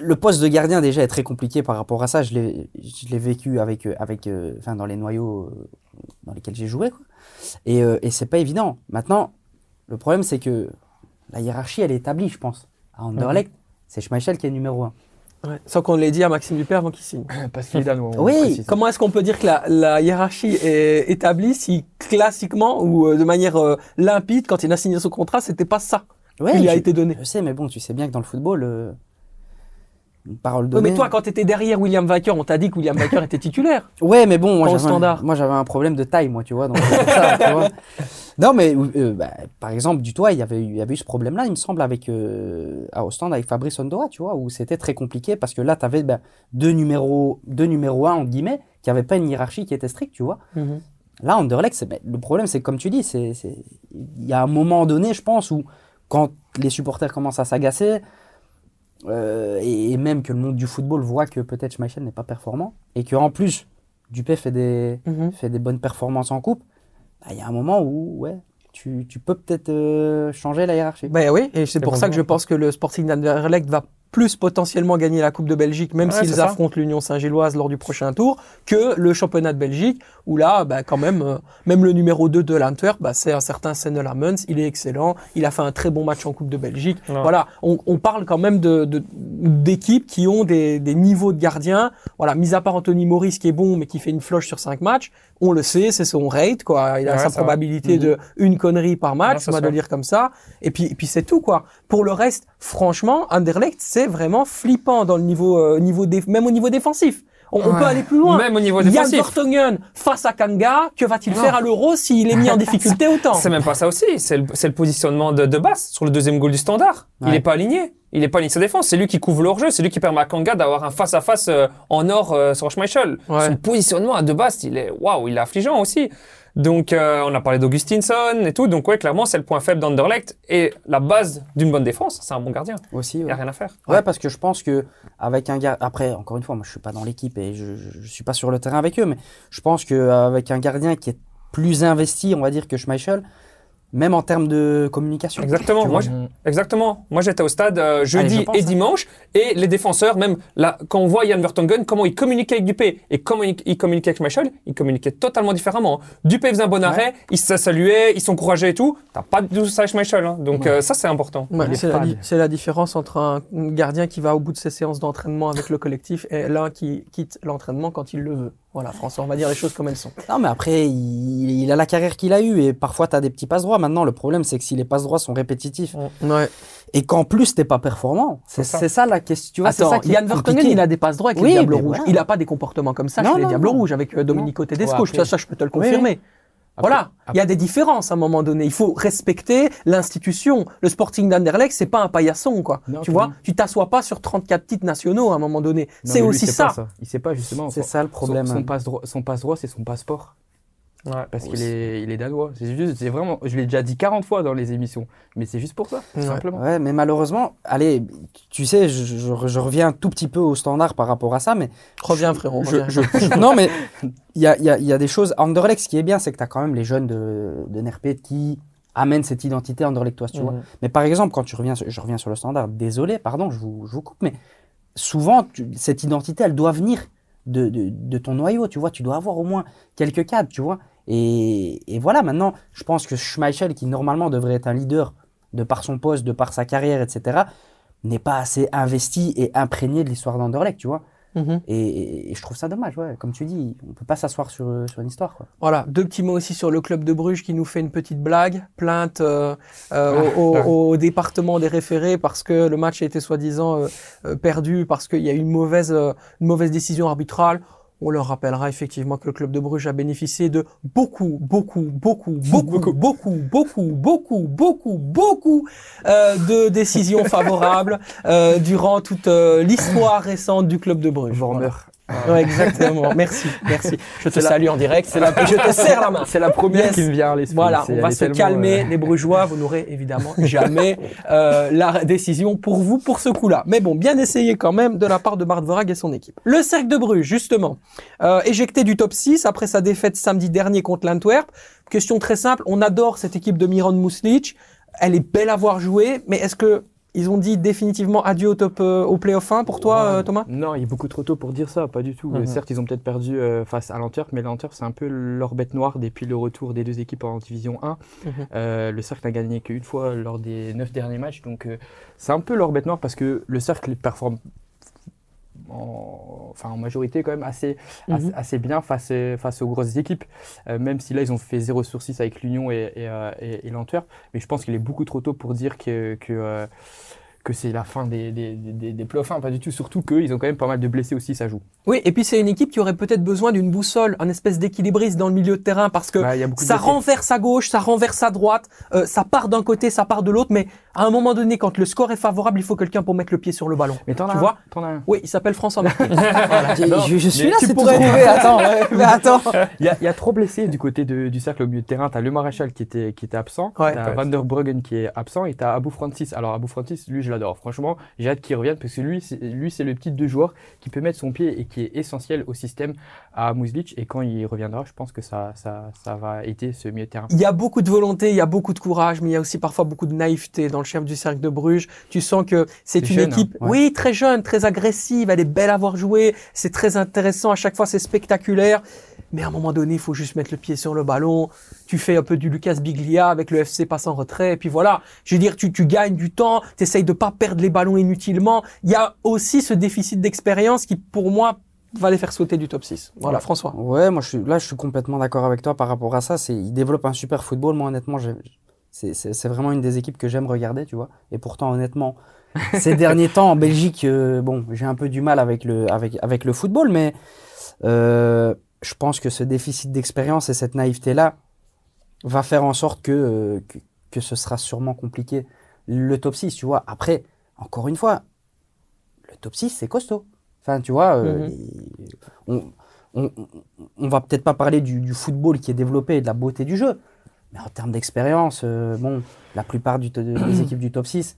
[SPEAKER 1] le poste de gardien déjà est très compliqué par rapport à ça. Je l'ai vécu avec, euh, avec, euh, enfin, dans les noyaux euh, dans lesquels j'ai joué. Quoi. Et, euh, et c'est pas évident. Maintenant, le problème, c'est que la hiérarchie, elle est établie, je pense. À Anderlecht, c'est Schmeichel qui est numéro un.
[SPEAKER 3] Ouais, sans qu'on l'ait dit à Maxime Dupé avant qu'il signe.
[SPEAKER 4] Parce qu'il est danois. on
[SPEAKER 1] Oui.
[SPEAKER 3] Comment est-ce qu'on peut dire que la, la hiérarchie est établie si classiquement ou euh, de manière euh, limpide, quand il a signé son contrat, c'était pas ça
[SPEAKER 1] Ouais,
[SPEAKER 3] qui lui a été donné?
[SPEAKER 1] je sais, mais bon, tu sais bien que dans le football, euh, une parole donnée.
[SPEAKER 3] mais toi, quand tu étais derrière William Vacker, on t'a dit que William Vacker était titulaire.
[SPEAKER 1] Ouais, mais bon, moi j'avais, un,
[SPEAKER 3] standard.
[SPEAKER 1] moi j'avais un problème de taille, moi, tu vois. Donc c'est pour ça, tu vois. Non, mais euh, bah, par exemple, du toit, il y avait eu, il y avait eu ce problème-là, il me semble, avec euh, à Ostende avec Fabrice Ondora, tu vois, où c'était très compliqué parce que là, tu avais deux numéros, deux numéros 1 entre guillemets, qui n'avaient pas une hiérarchie qui était stricte, tu vois. Là, Anderlecht, ben, le problème, c'est comme tu dis, c'est- il y a un moment donné, je pense, où quand les supporters commencent à s'agacer, euh, et, et même que le monde du football voit que peut-être Schmeichel n'est pas performant, et qu'en plus, Dupé fait des,
[SPEAKER 3] Mhm.
[SPEAKER 1] fait des bonnes performances en coupe, bah, il y a un moment où, ouais, tu, tu peux peut-être euh, changer la hiérarchie.
[SPEAKER 3] Ben oui, et c'est pour ça que je pense que le Sporting d'Anderlecht va plus potentiellement gagner la Coupe de Belgique, même
[SPEAKER 2] Ouais,
[SPEAKER 3] s'ils affrontent l'Union Saint-Gilloise lors du prochain tour, que le championnat de Belgique, où là, bah, quand même, euh, même le numéro 2 de l'Antwerp, bah, c'est un certain Senne Lamens, il est excellent, il a fait un très bon match en Coupe de Belgique.
[SPEAKER 2] Ouais.
[SPEAKER 3] Voilà, on, on parle quand même de d'équipes qui ont des, des niveaux de gardiens. Voilà, mis à part Anthony Maurice qui est bon, mais qui fait une floche sur cinq matchs, on le sait, c'est son rate, quoi. Il a
[SPEAKER 2] Ouais,
[SPEAKER 3] sa
[SPEAKER 2] ça va.
[SPEAKER 3] probabilité
[SPEAKER 4] Mhm.
[SPEAKER 3] de une connerie par match, on va le dire comme ça. Et puis, et puis c'est tout, quoi. Pour le reste, franchement, Anderlecht, c'est vraiment flippant dans le niveau, euh, niveau dé- même au niveau défensif. On, peut aller plus loin.
[SPEAKER 2] Même au niveau défensif.
[SPEAKER 3] Vertonghen face à Kanga, que va-t-il faire à l'euro s'il est mis en difficulté autant?
[SPEAKER 2] C'est même pas ça aussi. C'est le, c'est le positionnement de, de base sur le deuxième goal du standard. Il
[SPEAKER 1] Ouais.
[SPEAKER 2] est pas aligné. Il est pas sa défense. C'est lui qui couvre le hors-jeu. C'est lui qui permet à Kanga d'avoir un face-à-face euh, en or euh, sur Schmeichel.
[SPEAKER 3] Ouais.
[SPEAKER 2] Son positionnement à de base, il est, waouh, il est affligeant aussi. Donc, euh, on a parlé d'Augustinson et tout. Donc, ouais, clairement, c'est le point faible d'Anderlecht. Et la base d'une bonne défense, c'est un bon gardien.
[SPEAKER 1] Aussi,
[SPEAKER 2] Il
[SPEAKER 1] ouais.
[SPEAKER 2] y a rien à faire.
[SPEAKER 1] Ouais, parce que je pense que avec un gars, après, encore une fois, moi je suis pas dans l'équipe et je, je, je suis pas sur le terrain avec eux, mais je pense que avec un gardien qui est plus investi, on va dire que Schmeichel, même en termes de communication.
[SPEAKER 2] Exactement. Moi, j'- exactement. Moi, j'étais au stade euh,
[SPEAKER 1] Allez,
[SPEAKER 2] jeudi
[SPEAKER 1] je pense,
[SPEAKER 2] et
[SPEAKER 1] hein.
[SPEAKER 2] dimanche, et les défenseurs, même là, quand on voit Yann Vertonghen, comment il communiquait avec Dupé et comment il, il communiquait avec Schmeichel, il communiquait totalement différemment. Dupé faisait un bon arrêt, il se saluait, ils s'encourageaient et tout. T'as pas du tout ça avec Schmeichel, hein. donc
[SPEAKER 4] Ouais.
[SPEAKER 2] euh, ça c'est important.
[SPEAKER 3] Ouais,
[SPEAKER 4] Il est
[SPEAKER 3] c'est la,
[SPEAKER 4] fade.
[SPEAKER 3] di- c'est la différence entre un gardien qui va au bout de ses séances d'entraînement avec le collectif et l'un qui quitte l'entraînement quand il le veut. Voilà, François, on va dire les choses comme elles sont.
[SPEAKER 1] Non, mais après, il, il a la carrière qu'il a eue et parfois tu as des petits passes droits. Maintenant, le problème, c'est que si les passes droits sont répétitifs
[SPEAKER 3] Ouais.
[SPEAKER 1] et qu'en plus t'es pas performant, c'est
[SPEAKER 2] ça.
[SPEAKER 1] ça la question. Tu vois, c'est
[SPEAKER 3] Attends,
[SPEAKER 1] ça qui
[SPEAKER 3] Yann Vertonghen, il a des passes droits avec
[SPEAKER 1] Oui,
[SPEAKER 3] les Diables Rouges.
[SPEAKER 1] voilà.
[SPEAKER 3] Il a pas des comportements comme ça
[SPEAKER 1] Non,
[SPEAKER 3] chez les Diables. Rouges avec euh, Domenico Tedesco.
[SPEAKER 4] Ouais,
[SPEAKER 3] ça, ça, je peux te le confirmer.
[SPEAKER 4] Après-
[SPEAKER 3] Voilà, il y a des différences à un moment donné. Il faut respecter l'institution. Le Sporting d'Anderlecht, c'est pas un paillasson, quoi.
[SPEAKER 4] Non,
[SPEAKER 3] tu vois, tu t'assois pas sur 34 titres nationaux à un moment donné. C'est
[SPEAKER 4] lui,
[SPEAKER 3] aussi
[SPEAKER 4] sait
[SPEAKER 3] ça.
[SPEAKER 4] pas Il sait pas justement.
[SPEAKER 1] C'est ça le problème.
[SPEAKER 4] Son, son passe droit, son passe droit, c'est son passeport.
[SPEAKER 2] Ouais.
[SPEAKER 4] Parce qu'il est, il est danois. C'est juste, c'est vraiment, je l'ai déjà dit 40 fois dans les émissions. Mais c'est juste pour ça, tout
[SPEAKER 3] Ouais.
[SPEAKER 4] simplement.
[SPEAKER 1] Ouais, mais malheureusement, allez, tu sais, je, je- je reviens un tout petit peu au standard par rapport à ça, mais
[SPEAKER 3] Reviens, frérot.
[SPEAKER 1] Je-
[SPEAKER 3] reviens.
[SPEAKER 1] je- non, mais il y a, il y a- il y a des choses. Anderlecht, ce qui est bien, c'est que tu as quand même les jeunes de, de Nerpet qui amènent cette identité anderlechtoise, tu vois.
[SPEAKER 2] Mhm.
[SPEAKER 1] Mais par exemple, quand tu reviens, je reviens sur le standard, désolé, pardon, je vous, je vous coupe, mais souvent, tu- cette identité, elle doit venir de, ton noyau, tu vois. Tu dois avoir au moins quelques cadres, tu vois. Et, et voilà, maintenant, je pense que Schmeichel, qui normalement devrait être un leader de par son poste, de par sa carrière, etc., n'est pas assez investi et imprégné de l'histoire d'Anderlecht, tu vois.
[SPEAKER 3] Mhm.
[SPEAKER 1] Et, et je trouve ça dommage, ouais. Comme tu dis, on peut pas s'asseoir sur, euh, sur une histoire, quoi.
[SPEAKER 3] Voilà, deux petits mots aussi sur le club de Bruges qui nous fait une petite blague, plainte euh, euh, au,
[SPEAKER 2] Ah,
[SPEAKER 3] au- au département des référés parce que le match a été soi-disant euh, perdu parce qu'il y a eu une mauvaise, euh, une mauvaise décision arbitrale. On leur rappellera effectivement que le club de Bruges a bénéficié de beaucoup, beaucoup, beaucoup, beaucoup, beaucoup, beaucoup, beaucoup, beaucoup, beaucoup euh, de décisions favorables euh, durant toute euh, l'histoire récente du club de Bruges.
[SPEAKER 4] Vormer.
[SPEAKER 3] Ouais, exactement. Merci, merci. Je te
[SPEAKER 4] la-
[SPEAKER 3] salue en direct.
[SPEAKER 4] c'est la-
[SPEAKER 3] je te serre la main.
[SPEAKER 4] C'est la première
[SPEAKER 3] Yes.
[SPEAKER 4] qui me vient à l'esprit.
[SPEAKER 3] Voilà, on va se calmer,
[SPEAKER 4] euh,
[SPEAKER 3] les brugeois. Vous n'aurez évidemment jamais euh, la décision pour vous pour ce coup-là. Mais bon, bien essayé quand même de la part de Bart Vorag et son équipe. Le Cercle de Bruges, justement, euh, éjecté du top 6 après sa défaite samedi dernier contre l'Antwerp. Question très simple, on adore cette équipe de Miran Muslic. Elle est belle à voir jouer, mais est-ce que ils ont dit définitivement adieu au top euh, au playoff 1 pour toi,
[SPEAKER 4] Ouais.
[SPEAKER 3] euh, Thomas?
[SPEAKER 4] Non, il est beaucoup trop tôt pour dire ça, pas du tout.
[SPEAKER 2] Mhm.
[SPEAKER 4] Certes, ils ont peut-être perdu euh, face à l'Antwerp, mais l'Antwerp, c'est un peu leur bête noire depuis le retour des deux équipes en Division 1.
[SPEAKER 3] Mhm.
[SPEAKER 4] Le Cercle n'a gagné qu'une fois lors des neuf derniers matchs, donc c'est un peu leur bête noire parce que le Cercle performe en, enfin, en majorité quand même assez, assez,
[SPEAKER 3] Mhm.
[SPEAKER 4] assez bien face, face aux grosses équipes, Euh, même si là ils ont fait 0 sur 6 avec l'Union et, et, euh, et- et l'Antwerp, mais je pense qu'il est beaucoup trop tôt pour dire que, que, euh, que c'est la fin des, des, des, des playoffs, hein, pas du tout, surtout qu'ils ont quand même pas mal de blessés aussi, ça joue.
[SPEAKER 3] Oui, et puis c'est une équipe qui aurait peut-être besoin d'une boussole, un espèce d'équilibriste dans le milieu de terrain parce que
[SPEAKER 4] Bah,
[SPEAKER 3] ça renverse à gauche, ça renverse à droite, euh, ça part d'un côté, ça part de l'autre, mais à un moment donné, quand le score est favorable, il faut quelqu'un pour mettre le pied sur le ballon.
[SPEAKER 4] Mais t'en
[SPEAKER 3] Tu
[SPEAKER 4] as un,
[SPEAKER 3] vois
[SPEAKER 4] t'en as un.
[SPEAKER 3] Oui, il s'appelle François Martin.
[SPEAKER 1] je, je suis
[SPEAKER 4] mais
[SPEAKER 1] là,
[SPEAKER 4] tu pourrais-
[SPEAKER 1] trouvé. Attends, mais attends.
[SPEAKER 4] Il y a, il y a trop blessés du côté de- du cercle au milieu de terrain. T'as le maréchal qui était, qui était absent,
[SPEAKER 3] Ouais.
[SPEAKER 4] t'as Van der Bruggen qui est absent et t'as Abou Francis. Alors Abou Francis, lui je j'adore. Franchement, j'ai hâte qu'il revienne parce que lui, c'est, lui, c'est le petit deux joueurs qui peut mettre son pied et qui est essentiel au système à Muslic. Et quand il reviendra, je pense que ça, ça, ça va aider ce milieu de terrain.
[SPEAKER 3] Il y a beaucoup de volonté, il y a beaucoup de courage, mais il y a aussi parfois beaucoup de naïveté dans le chef du cercle de Bruges. Tu sens que c'est
[SPEAKER 4] C'est
[SPEAKER 3] une
[SPEAKER 4] jeune,
[SPEAKER 3] équipe,
[SPEAKER 4] hein, ouais.
[SPEAKER 3] oui, très jeune, très agressive, elle est belle à voir jouer, c'est très intéressant, à chaque fois c'est spectaculaire. Mais à un moment donné, il faut juste mettre le pied sur le ballon. Tu fais un peu du Lucas Biglia avec le FC passe en retrait. Et puis voilà. Je veux dire, tu, tu gagnes du temps. Tu essayes de pas perdre les ballons inutilement. Il y a aussi ce déficit d'expérience qui, pour moi, va les faire sauter du top 6. Voilà,
[SPEAKER 1] Ouais.
[SPEAKER 3] François.
[SPEAKER 1] Ouais, moi je suis, là je suis complètement d'accord avec toi par rapport à ça. C'est, il développe un super football. Moi honnêtement, j'ai- c'est, vraiment une des équipes que j'aime regarder, tu vois. Et pourtant honnêtement, ces derniers temps en Belgique, euh, bon, j'ai un peu du mal avec le, avec, avec le football, mais euh, je pense que ce déficit d'expérience et cette naïveté là va faire en sorte que, euh, que que ce sera sûrement compliqué le top 6, tu vois. Après, encore une fois, le top 6 c'est costaud. Enfin, tu vois, euh,
[SPEAKER 3] Mhm.
[SPEAKER 1] on, on, va peut-être pas parler du, du football qui est développé et de la beauté du jeu, mais en termes d'expérience, euh, bon, la plupart du des équipes du top 6,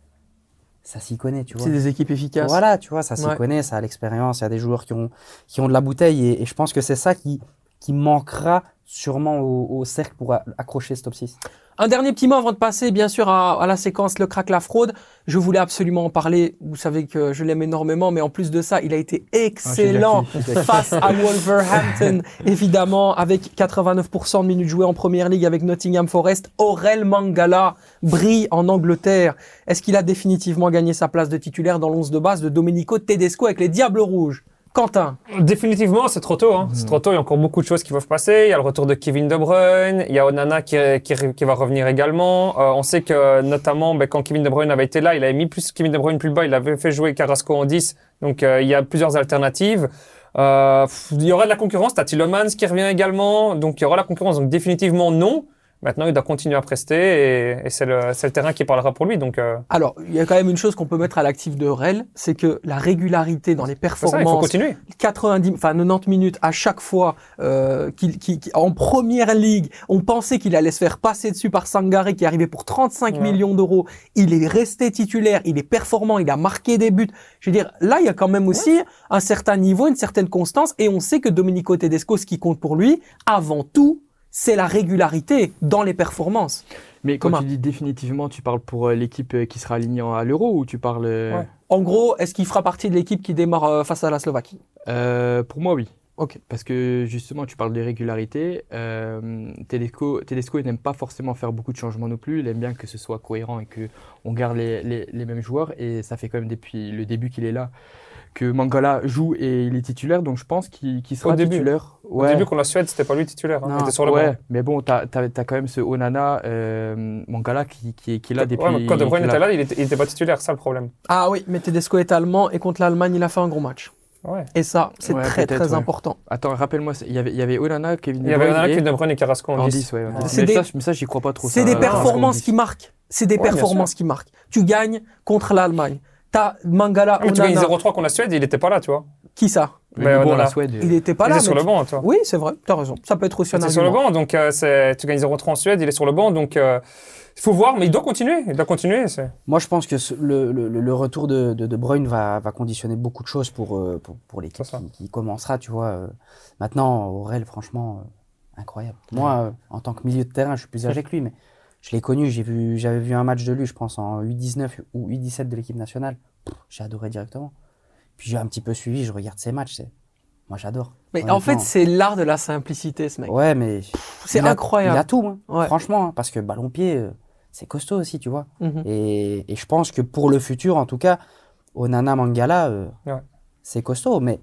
[SPEAKER 1] ça s'y connaît, tu vois.
[SPEAKER 3] C'est des équipes efficaces.
[SPEAKER 1] Voilà, tu vois, ça s'y
[SPEAKER 3] Ouais.
[SPEAKER 1] connaît, ça a l'expérience, il y a des joueurs qui ont, qui ont de la bouteille et, et je pense que c'est ça qui, qui manquera sûrement au, au cercle pour accrocher ce top 6.
[SPEAKER 3] Un dernier petit mot avant de passer, bien sûr, à, à la séquence Le crack, la fraude. Je voulais absolument en parler. Vous savez que je l'aime énormément, mais en plus de ça, il a été excellent
[SPEAKER 4] Ah, déjà
[SPEAKER 3] face à Wolverhampton, évidemment, avec 89% de minutes jouées en première ligue avec Nottingham Forest. Aurel Mangala brille en Angleterre. Est-ce qu'il a définitivement gagné sa place de titulaire dans l'once de base de Domenico Tedesco avec les Diables Rouges? Quentin,
[SPEAKER 2] Définitivement, c'est trop tôt. Hein. C'est trop tôt. Il y a encore beaucoup de choses qui peuvent passer. Il y a le retour de Kevin De Bruyne. Il y a Onana qui, qui, qui va revenir également. Euh, on sait que notamment, ben, quand Kevin De Bruyne avait été là, il avait mis plus Kevin De Bruyne plus bas. Il avait fait jouer Carrasco en 10. Donc euh, il y a plusieurs alternatives. Euh, pff, il y aura de la concurrence. T'as Tillemans qui revient également. Donc il y aura la concurrence. Donc définitivement non. Maintenant, il doit continuer à prester et, et c'est le, le terrain qui parlera pour lui. Donc euh,
[SPEAKER 3] alors, il y a quand même une chose qu'on peut mettre à l'actif de Aurel, c'est que la régularité dans les
[SPEAKER 2] c'est ça, il faut
[SPEAKER 3] performances,
[SPEAKER 2] continuer.
[SPEAKER 3] 90, enfin 90 minutes à chaque fois euh, qu'il, qu'il- qu'il- en première ligue, on pensait qu'il allait se faire passer dessus par Sangaré qui arrivait pour 35
[SPEAKER 2] Ouais.
[SPEAKER 3] millions d'euros. Il est resté titulaire, il est performant, il a marqué des buts. Je veux dire, là, il y a quand même aussi un certain niveau, une certaine constance, et on sait que Domenico Tedesco, ce qui compte pour lui, avant tout, c'est la régularité dans les performances.
[SPEAKER 4] Mais quand
[SPEAKER 3] Thomas.
[SPEAKER 4] tu dis définitivement, tu parles pour euh, l'équipe euh, qui sera alignée à l'euro ou tu parles. euh,
[SPEAKER 2] Ouais.
[SPEAKER 3] En gros, est-ce qu'il fera partie de l'équipe qui démarre face à la Slovaquie?
[SPEAKER 4] Euh, Pour moi, oui.
[SPEAKER 3] Ok.
[SPEAKER 4] Parce que justement, tu parles de régularité. Euh, Tedesco, Tedesco il n'aime pas forcément faire beaucoup de changements non plus. Il aime bien que ce soit cohérent et que on garde les, les, les mêmes joueurs. Et ça fait quand même depuis le début qu'il est là que Mangala joue et il est titulaire. Donc je pense qu'il sera
[SPEAKER 2] Au début.
[SPEAKER 4] titulaire.
[SPEAKER 2] Au début, contre la Suède, c'était pas lui titulaire. Hein.
[SPEAKER 1] Non.
[SPEAKER 2] Il était sur le
[SPEAKER 4] ouais,
[SPEAKER 2] banc.
[SPEAKER 4] mais bon, tu as, quand même ce Onana, euh, Mangala qui, qui, est- qui est là depuis.
[SPEAKER 2] Ouais, mais quand De Bruyne était là, il était, il était pas titulaire, c'est ça le problème.
[SPEAKER 3] Ah oui, mais Tedesco est allemand et contre l'Allemagne, il a fait un gros match.
[SPEAKER 2] Ouais.
[SPEAKER 3] Et ça, c'est
[SPEAKER 4] Ouais,
[SPEAKER 3] très très
[SPEAKER 4] ouais.
[SPEAKER 3] important.
[SPEAKER 4] Attends, rappelle-moi, il y avait, il y avait Onana, Kevin
[SPEAKER 2] Il
[SPEAKER 4] De
[SPEAKER 2] y avait
[SPEAKER 4] Bruyne
[SPEAKER 2] un
[SPEAKER 4] et-
[SPEAKER 2] Kevin De Bruyne et Carrasco en
[SPEAKER 4] en
[SPEAKER 2] 10.
[SPEAKER 4] 10, ouais. en
[SPEAKER 2] Ouais.
[SPEAKER 4] 10.
[SPEAKER 3] C'est
[SPEAKER 4] Mais,
[SPEAKER 3] des-
[SPEAKER 4] ça, mais ça, j'y crois pas trop.
[SPEAKER 3] C'est des performances
[SPEAKER 4] en 10.
[SPEAKER 3] qui marquent. C'est des performances qui marquent. Tu gagnes contre l'Allemagne. T'as Mangala,
[SPEAKER 2] Ah, mais tu gagnes
[SPEAKER 3] Onana.
[SPEAKER 2] 0-3 contre la Suède, il était pas là, tu vois.
[SPEAKER 3] Qui ça
[SPEAKER 4] Mais bon, la Suède.
[SPEAKER 3] Il était pas
[SPEAKER 2] il
[SPEAKER 3] là.
[SPEAKER 2] était sur
[SPEAKER 3] mais
[SPEAKER 2] le
[SPEAKER 3] tu-
[SPEAKER 2] banc, toi.
[SPEAKER 3] Oui, c'est vrai. T'as raison. Ça peut être aussi un
[SPEAKER 2] Il était sur le banc, donc euh, c'est- tu gagnes 0-3 en Suède, il est sur le banc, donc euh, il faut voir, mais il doit continuer. Il doit continuer. c'est-
[SPEAKER 1] Moi, je pense que ce- le, le, le retour de, de, de Bruyne va, va conditionner beaucoup de choses pour, euh, pour, pour l'équipe qui, qui commencera, tu vois. euh. Maintenant, Aurel, franchement, euh, incroyable. Moi, euh, en tant que milieu de terrain, je suis plus âgé que lui, mais je l'ai connu, j'ai vu, j'avais vu un match de lui, je pense, en U19 ou U17 de l'équipe nationale. J'ai adoré directement. Puis j'ai un petit peu suivi, je regarde ses matchs, c'est... Moi, j'adore.
[SPEAKER 3] Mais en fait, c'est l'art de la simplicité, ce mec.
[SPEAKER 1] Ouais, mais...
[SPEAKER 3] C'est
[SPEAKER 1] il a-
[SPEAKER 3] incroyable.
[SPEAKER 1] Il a tout, hein,
[SPEAKER 3] Ouais.
[SPEAKER 1] franchement, hein, parce que ballon-pied, euh, c'est costaud aussi, tu vois.
[SPEAKER 3] Mhm.
[SPEAKER 1] Et, et je pense que pour le futur, en tout cas, Onana Mangala, euh,
[SPEAKER 2] Ouais.
[SPEAKER 1] c'est costaud. Mais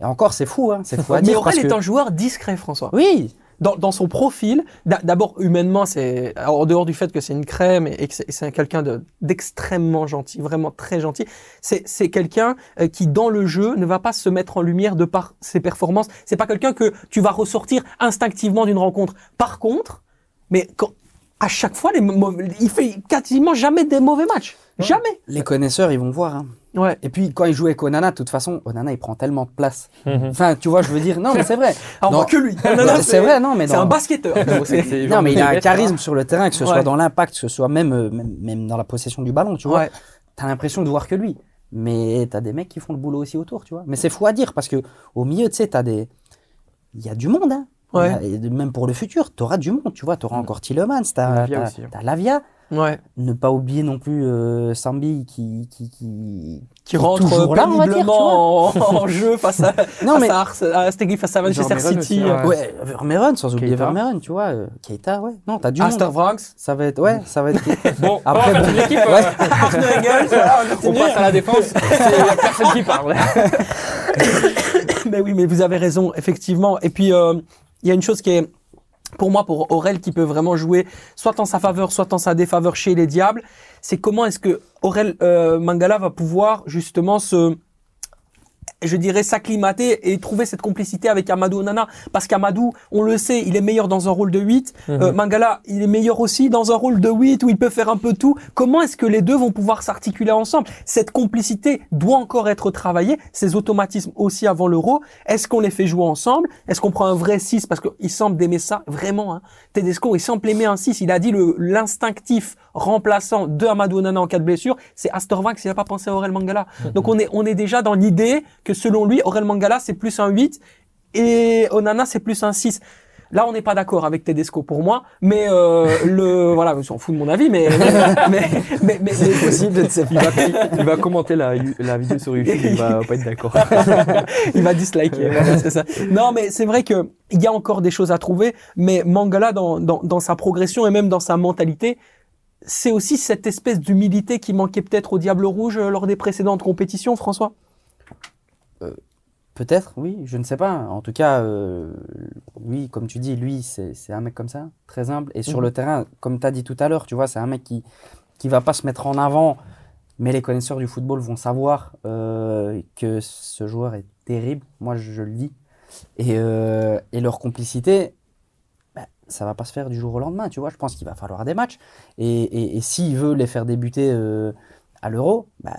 [SPEAKER 1] et encore, c'est fou, hein, c'est fou à
[SPEAKER 3] Mais
[SPEAKER 1] dire.
[SPEAKER 3] Aurel
[SPEAKER 1] parce
[SPEAKER 3] est
[SPEAKER 1] que...
[SPEAKER 3] un joueur discret, François.
[SPEAKER 1] Oui,
[SPEAKER 3] Dans, dans son profil, d'a- d'abord humainement, c'est en dehors du fait que c'est une crème et que c'est quelqu'un de- d'extrêmement gentil, vraiment très gentil. C'est quelqu'un euh, qui dans le jeu ne va pas se mettre en lumière de par ses performances. C'est pas quelqu'un que tu vas ressortir instinctivement d'une rencontre. Par contre, mais quand, à chaque fois, les, il fait quasiment jamais des mauvais matchs. Jamais.
[SPEAKER 1] les connaisseurs, ils vont voir. hein.
[SPEAKER 3] Ouais.
[SPEAKER 1] Et puis, quand il joue avec Onana, de toute façon, Onana, il prend tellement de place.
[SPEAKER 2] Mhm.
[SPEAKER 1] Enfin, tu vois, je veux dire, non, mais c'est vrai.
[SPEAKER 3] Ah, on
[SPEAKER 1] Non.
[SPEAKER 3] voit que lui.
[SPEAKER 1] C'est vrai, non, mais
[SPEAKER 3] C'est un basketteur.
[SPEAKER 1] Non, mais il a un charisme sur le terrain, que ce
[SPEAKER 3] Ouais.
[SPEAKER 1] soit dans l'impact, que ce soit même, euh, même, même dans la possession du ballon, tu vois.
[SPEAKER 3] Ouais.
[SPEAKER 1] t'as l'impression de voir que lui. Mais t'as des mecs qui font le boulot aussi autour, tu vois. Mais c'est fou à dire parce que au milieu, tu sais, t'as des, il y a du monde, hein.
[SPEAKER 3] Ouais.
[SPEAKER 1] A- même pour le futur, t'auras du monde, tu vois. T'auras encore Tillemans, t'as
[SPEAKER 4] Lavia aussi, hein.
[SPEAKER 1] t'as Lavia.
[SPEAKER 3] Ouais.
[SPEAKER 1] Ne pas oublier non plus euh, Sambi qui, qui, qui,
[SPEAKER 3] Qui rentre
[SPEAKER 1] là, on va dire,
[SPEAKER 3] péniblement en, en jeu face à,
[SPEAKER 1] Non,
[SPEAKER 3] face
[SPEAKER 1] mais-
[SPEAKER 3] à, Ars- à Stegui, face à Manchester
[SPEAKER 4] Vermeeren
[SPEAKER 3] City.
[SPEAKER 4] aussi,
[SPEAKER 3] euh,
[SPEAKER 4] ouais.
[SPEAKER 1] Ouais, Vermeeren, sans oublier
[SPEAKER 4] Keita.
[SPEAKER 1] Vermeeren, tu vois. euh, Keita, ouais. Non, t'as du monde.
[SPEAKER 3] Astervranks.
[SPEAKER 1] Ça va être, ouais, ça va être.
[SPEAKER 2] Bon,
[SPEAKER 1] Après, bon.
[SPEAKER 2] faire une équipe. euh,
[SPEAKER 3] Arne voilà, on
[SPEAKER 4] passe à la défense, il y a personne qui parle.
[SPEAKER 3] Mais oui, mais vous avez raison, effectivement. Et puis, euh, il y a une chose qui est, pour moi, pour Aurel, qui peut vraiment jouer soit en sa faveur, soit en sa défaveur chez les Diables, c'est comment est-ce que Aurel euh, Mangala va pouvoir justement se je dirais s'acclimater et trouver cette complicité avec Amadou Onana. Parce qu'Amadou on le sait il est meilleur dans un rôle de 8 Euh, Mangala il est meilleur aussi dans un rôle de 8 où il peut faire un peu tout. Comment est-ce que les deux vont pouvoir s'articuler ensemble? Cette complicité doit encore être travaillée. Ces automatismes aussi avant l'euro. Est-ce qu'on les fait jouer ensemble? Est-ce qu'on prend un vrai 6 parce qu'il semble d'aimer ça vraiment hein. Tedesco il semble aimer un 6 il a dit l'instinctif remplaçant de Amadou Onana en cas de blessure c'est Astorvac s'il n'a pas pensé à Aurel Mangala. Donc on est on est déjà dans l'idée que selon lui Aurel Mangala c'est plus un 8 et Onana c'est plus un 6 Là, on n'est pas d'accord avec Tedesco pour moi, mais euh, le voilà, je s'en fout de mon avis, mais mais mais, mais, mais-
[SPEAKER 1] possible,
[SPEAKER 4] Il va, il va commenter la, la vidéo sur YouTube, il va pas être d'accord.
[SPEAKER 3] il va disliker. voilà, c'est ça. Non, mais c'est vrai que il y a encore des choses à trouver, mais Mangala dans, dans, dans sa progression et même dans sa mentalité, c'est aussi cette espèce d'humilité qui manquait peut-être au Diable Rouge euh, lors des précédentes compétitions, François.
[SPEAKER 1] Peut-être, oui, je ne sais pas. En tout cas, euh, oui, comme tu dis, lui, c'est un mec comme ça, très humble. Et sur
[SPEAKER 3] Mhm.
[SPEAKER 1] le terrain, comme tu as dit tout à l'heure, tu vois, c'est un mec qui qui va pas se mettre en avant. Mais les connaisseurs du football vont savoir euh, que ce joueur est terrible. Moi, je, je le dis. Et, euh, et leur complicité, bah, ça va pas se faire du jour au lendemain, tu vois. Je pense qu'il va falloir des matchs. Et, et, et s'il veut les faire débuter euh, à l'Euro, bah,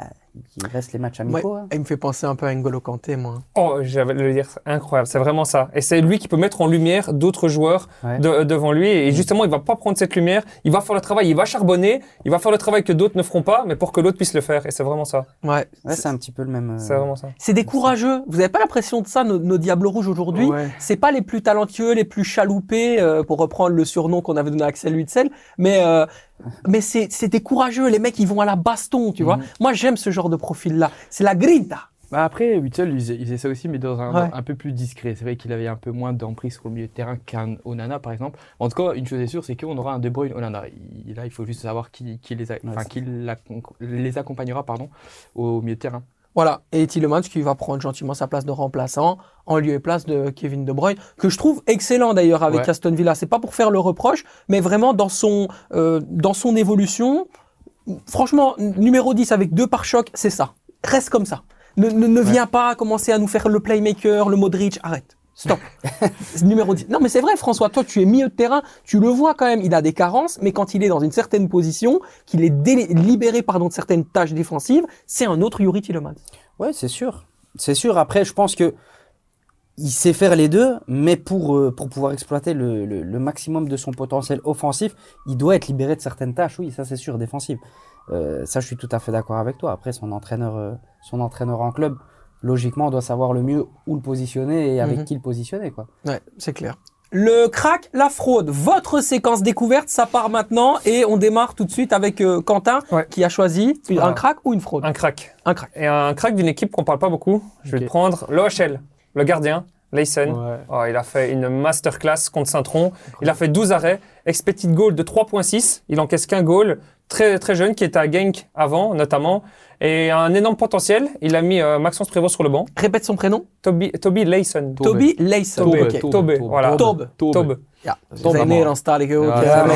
[SPEAKER 1] il reste les matchs amicaux. hein.
[SPEAKER 3] Il me fait penser un peu à N'Golo Kanté, moi.
[SPEAKER 2] Oh, j'avais le dire, c'est incroyable, c'est vraiment ça. Et c'est lui qui peut mettre en lumière d'autres joueurs
[SPEAKER 1] Ouais.
[SPEAKER 2] de- devant lui. Et justement, il va pas prendre cette lumière, il va faire le travail, il va charbonner, il va faire le travail que d'autres ne feront pas, mais pour que l'autre puisse le faire. Et c'est vraiment ça.
[SPEAKER 3] Ouais.
[SPEAKER 1] Ouais, c'est un petit peu le même. euh,
[SPEAKER 2] C'est vraiment ça.
[SPEAKER 3] C'est des courageux. Vous avez pas l'impression de ça, nos, nos Diables Rouges aujourd'hui?
[SPEAKER 4] Ouais.
[SPEAKER 3] C'est pas les plus talentueux, les plus chaloupés, euh, pour reprendre le surnom qu'on avait donné à Axel Witzel, mais euh, mais c'est des courageux. Les mecs, ils vont à la baston, tu vois.
[SPEAKER 4] Mhm.
[SPEAKER 3] Moi, j'aime ce genre de profil-là. C'est la grinta.
[SPEAKER 4] Bah après, Witzel, il faisait, ça aussi, mais dans un,
[SPEAKER 3] Ouais.
[SPEAKER 4] un peu plus discret. C'est vrai qu'il avait un peu moins d'emprise sur le milieu de terrain qu'un Onana, par exemple. En tout cas, une chose est sûre, c'est qu'on aura un De Bruyne Onana. Il- là, il faut juste savoir qui, qui les, a- qui les accompagnera pardon, au milieu de terrain.
[SPEAKER 3] Voilà. Et Tillemans qui va prendre gentiment sa place de remplaçant en lieu et place de Kevin De Bruyne, que je trouve excellent d'ailleurs avec
[SPEAKER 4] Ouais.
[SPEAKER 3] Aston Villa. C'est pas pour faire le reproche, mais vraiment dans son euh, dans son évolution. Franchement, numéro 10 avec deux par choc, c'est ça. Reste comme ça. Ne, ne, ne viens pas commencer à nous faire le playmaker, le Modric. Arrête. Stop. Numéro 10. Non, mais c'est vrai, François, toi, tu es milieu de terrain, tu le vois quand même, il a des carences, mais quand il est dans une certaine position, qu'il est libéré pardon, de certaines tâches défensives, c'est un autre Yuri Tillemans.
[SPEAKER 1] Ouais, c'est sûr. C'est sûr. Après, je pense que il sait faire les deux, mais pour, euh, pour pouvoir exploiter le, le, le maximum de son potentiel offensif, il doit être libéré de certaines tâches. Oui, ça c'est sûr, défensive. Euh, ça, je suis tout à fait d'accord avec toi. Après, son entraîneur, euh, son entraîneur en club, logiquement, doit savoir le mieux où le positionner et avec
[SPEAKER 3] Mhm.
[SPEAKER 1] qui le positionner, quoi.
[SPEAKER 3] Ouais, c'est clair. Le crack, la fraude, votre séquence découverte, ça part maintenant et on démarre tout de suite avec euh, Quentin
[SPEAKER 2] Ouais.
[SPEAKER 3] qui a choisi un
[SPEAKER 2] Voilà.
[SPEAKER 3] crack ou une fraude?
[SPEAKER 2] Un crack.
[SPEAKER 3] Un crack.
[SPEAKER 2] Et un crack d'une équipe qu'on parle pas beaucoup. Je vais prendre l'OHL, le gardien, Leysen.
[SPEAKER 4] Ouais.
[SPEAKER 2] Oh, il a fait une masterclass contre Saint-Tron. Il a fait 12 arrêts, expected goal de 3.6. Il encaisse qu'un goal. Très, très jeune, qui était à Genk avant, notamment. Et un énorme potentiel. Il a mis euh, Maxence Prévost sur le banc.
[SPEAKER 3] Répète son prénom.
[SPEAKER 2] Toby, Toby Leysen.
[SPEAKER 4] Tobe.
[SPEAKER 3] Toby Leyson.
[SPEAKER 2] Tobe,
[SPEAKER 3] Ok.
[SPEAKER 2] Tobe, Tobe, voilà.
[SPEAKER 3] Ja, zijn ook.
[SPEAKER 4] Ja,
[SPEAKER 3] Ja,
[SPEAKER 4] ja,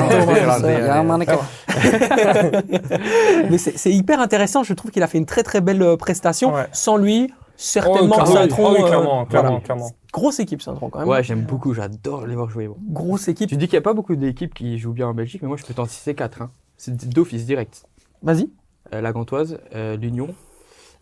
[SPEAKER 3] mais ça- c'est hyper intéressant. Je trouve qu'il a fait une très très belle euh, prestation.
[SPEAKER 2] Ouais.
[SPEAKER 3] Sans lui, certainement
[SPEAKER 2] Oh, clairement,
[SPEAKER 3] Saint-Tron.
[SPEAKER 2] oui,
[SPEAKER 3] euh,
[SPEAKER 2] clairement, clairement,
[SPEAKER 3] voilà.
[SPEAKER 2] clairement.
[SPEAKER 3] Grosse équipe Saint-Tron quand même.
[SPEAKER 4] Ouais, j'aime beaucoup, j'adore les voir jouer. bon.
[SPEAKER 3] Grosse équipe.
[SPEAKER 4] Tu dis qu'il n'y a pas beaucoup d'équipes qui jouent bien en Belgique, mais moi je peux t'en citer 4. Hein. C'est d'office direct.
[SPEAKER 3] Vas-y.
[SPEAKER 4] Euh, la Gantoise, euh, l'Union,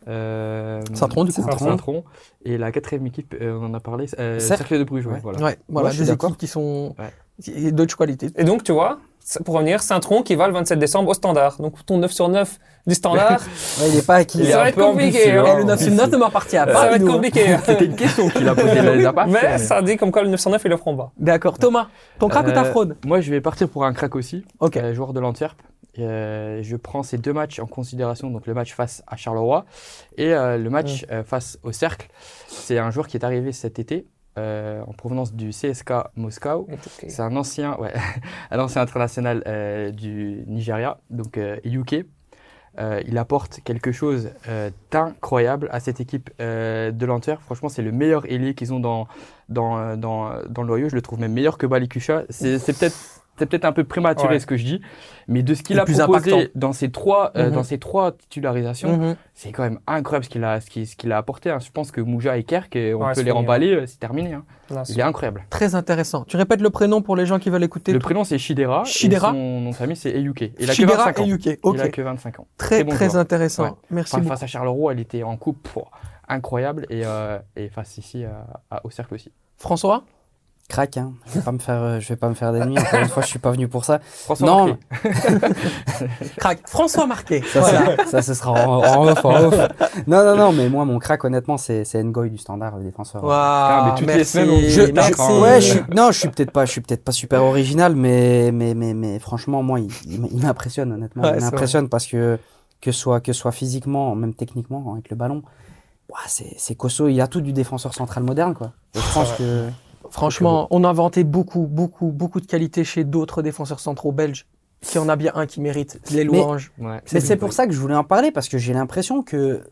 [SPEAKER 4] euh,
[SPEAKER 3] Saint-Tron, du coup.
[SPEAKER 4] Saint-Tron. Saint-Tron. Et la quatrième équipe, euh, on en a parlé, euh,
[SPEAKER 1] Cercle.
[SPEAKER 4] De Bruges. Ouais,
[SPEAKER 1] Ouais.
[SPEAKER 4] voilà.
[SPEAKER 3] Ouais, voilà, des équipes qui sont
[SPEAKER 4] Ouais.
[SPEAKER 3] et d'autres qualités.
[SPEAKER 2] Et donc, tu vois, pour revenir, Saint-Tron qui va le 27 décembre au standard. Donc ton 9 sur 9 du standard,
[SPEAKER 1] Ouais, il est pas acquis.
[SPEAKER 2] Il
[SPEAKER 1] Ça
[SPEAKER 2] va être compliqué,
[SPEAKER 4] ambitieux,
[SPEAKER 2] hein.
[SPEAKER 3] Et
[SPEAKER 4] hein,
[SPEAKER 3] le 9 sur
[SPEAKER 4] ambitieux.
[SPEAKER 3] 9 ne m'appartient
[SPEAKER 2] ça
[SPEAKER 3] pas.
[SPEAKER 2] va être
[SPEAKER 3] nous, hein.
[SPEAKER 2] compliqué.
[SPEAKER 4] C'était une question qu'il a posée pas
[SPEAKER 2] Mais
[SPEAKER 4] fait,
[SPEAKER 2] ça dit comme quoi le 9 sur 9, ils le feront pas.
[SPEAKER 3] D'accord. Thomas, ton crack ou ta
[SPEAKER 4] Euh,
[SPEAKER 3] fraude
[SPEAKER 4] Moi, je vais partir pour un crack aussi.
[SPEAKER 3] Ok.
[SPEAKER 4] euh, joueur de l'Antwerp. Euh, je prends ces deux matchs en considération, donc le match face à Charleroi et euh, le match euh, face au Cercle. C'est un joueur qui est arrivé cet été euh, en provenance du CSK Moscou. C'est un ancien, ouais, un ancien international euh, du Nigeria, donc euh, UK. Euh, il apporte quelque chose d'incroyable à cette équipe de l'Antwerp. Franchement, c'est le meilleur ailier qu'ils ont dans, dans, dans, dans le Loyau. Je le trouve même meilleur que Balikusha. C'est peut-être c'est peut-être un peu prématuré
[SPEAKER 2] Ouais.
[SPEAKER 4] ce que je dis, mais de ce qu'il a
[SPEAKER 3] plus
[SPEAKER 4] proposé
[SPEAKER 3] impactant.
[SPEAKER 4] dans ces trois euh,
[SPEAKER 3] Mhm.
[SPEAKER 4] dans ces trois titularisations,
[SPEAKER 3] Mhm.
[SPEAKER 4] c'est quand même incroyable ce qu'il a ce qu'il ce qu'il a apporté. hein. Je pense que Mouja et Kerk, euh, on
[SPEAKER 2] Ouais,
[SPEAKER 4] peut les remballer, euh, c'est terminé. hein.
[SPEAKER 2] Là,
[SPEAKER 4] Il est incroyable.
[SPEAKER 3] Très intéressant. Tu répètes le prénom pour les gens qui veulent écouter?
[SPEAKER 4] Le prénom c'est Shidera.
[SPEAKER 3] Shidera.
[SPEAKER 4] Et son nom de famille c'est Eyuke. Il a
[SPEAKER 3] Shidera
[SPEAKER 4] que 25 ans. Il a que 25 ans.
[SPEAKER 3] Très,
[SPEAKER 4] très bon
[SPEAKER 3] très
[SPEAKER 4] joueur.
[SPEAKER 3] intéressant.
[SPEAKER 4] Ouais.
[SPEAKER 3] Merci
[SPEAKER 4] Enfin, face à Charleroi, elle était en coupe incroyable et, euh, et face ici à- à- au cercle aussi.
[SPEAKER 3] François?
[SPEAKER 1] Crac, hein. Je vais pas me faire, euh, je vais pas me faire d'ennemis. Encore une fois, je suis pas venu pour ça.
[SPEAKER 4] François
[SPEAKER 1] Non.
[SPEAKER 4] Marquet.
[SPEAKER 3] Crack. François Marquet.
[SPEAKER 1] Ça,
[SPEAKER 3] Voilà.
[SPEAKER 1] ça, ça, ce sera en, en off, en off. Non, non, non, mais moi, mon crack, honnêtement, c'est, c'est Ngoy du standard, le défenseur.
[SPEAKER 3] Waouh,
[SPEAKER 4] mais toutes les
[SPEAKER 3] merci.
[SPEAKER 4] semaines, on dit
[SPEAKER 1] Je,
[SPEAKER 4] Merci.
[SPEAKER 1] ouais, je suis, non, je suis peut-être pas, je suis peut-être pas super original, mais, mais, mais, mais franchement, moi, il, m'impressionne, honnêtement.
[SPEAKER 3] Ouais,
[SPEAKER 1] il m'impressionne parce que, que soit, que soit physiquement, même techniquement, avec le ballon, c'est, c'est costaud. Il a tout du défenseur central moderne, quoi. Et je pense que,
[SPEAKER 3] Franchement, on a inventé beaucoup, beaucoup, beaucoup de qualités chez d'autres défenseurs centraux belges. S'il y en a bien un qui mérite les
[SPEAKER 1] Mais-
[SPEAKER 3] louanges.
[SPEAKER 4] Ouais.
[SPEAKER 1] mais c'est pour ça que je voulais en parler parce que j'ai l'impression que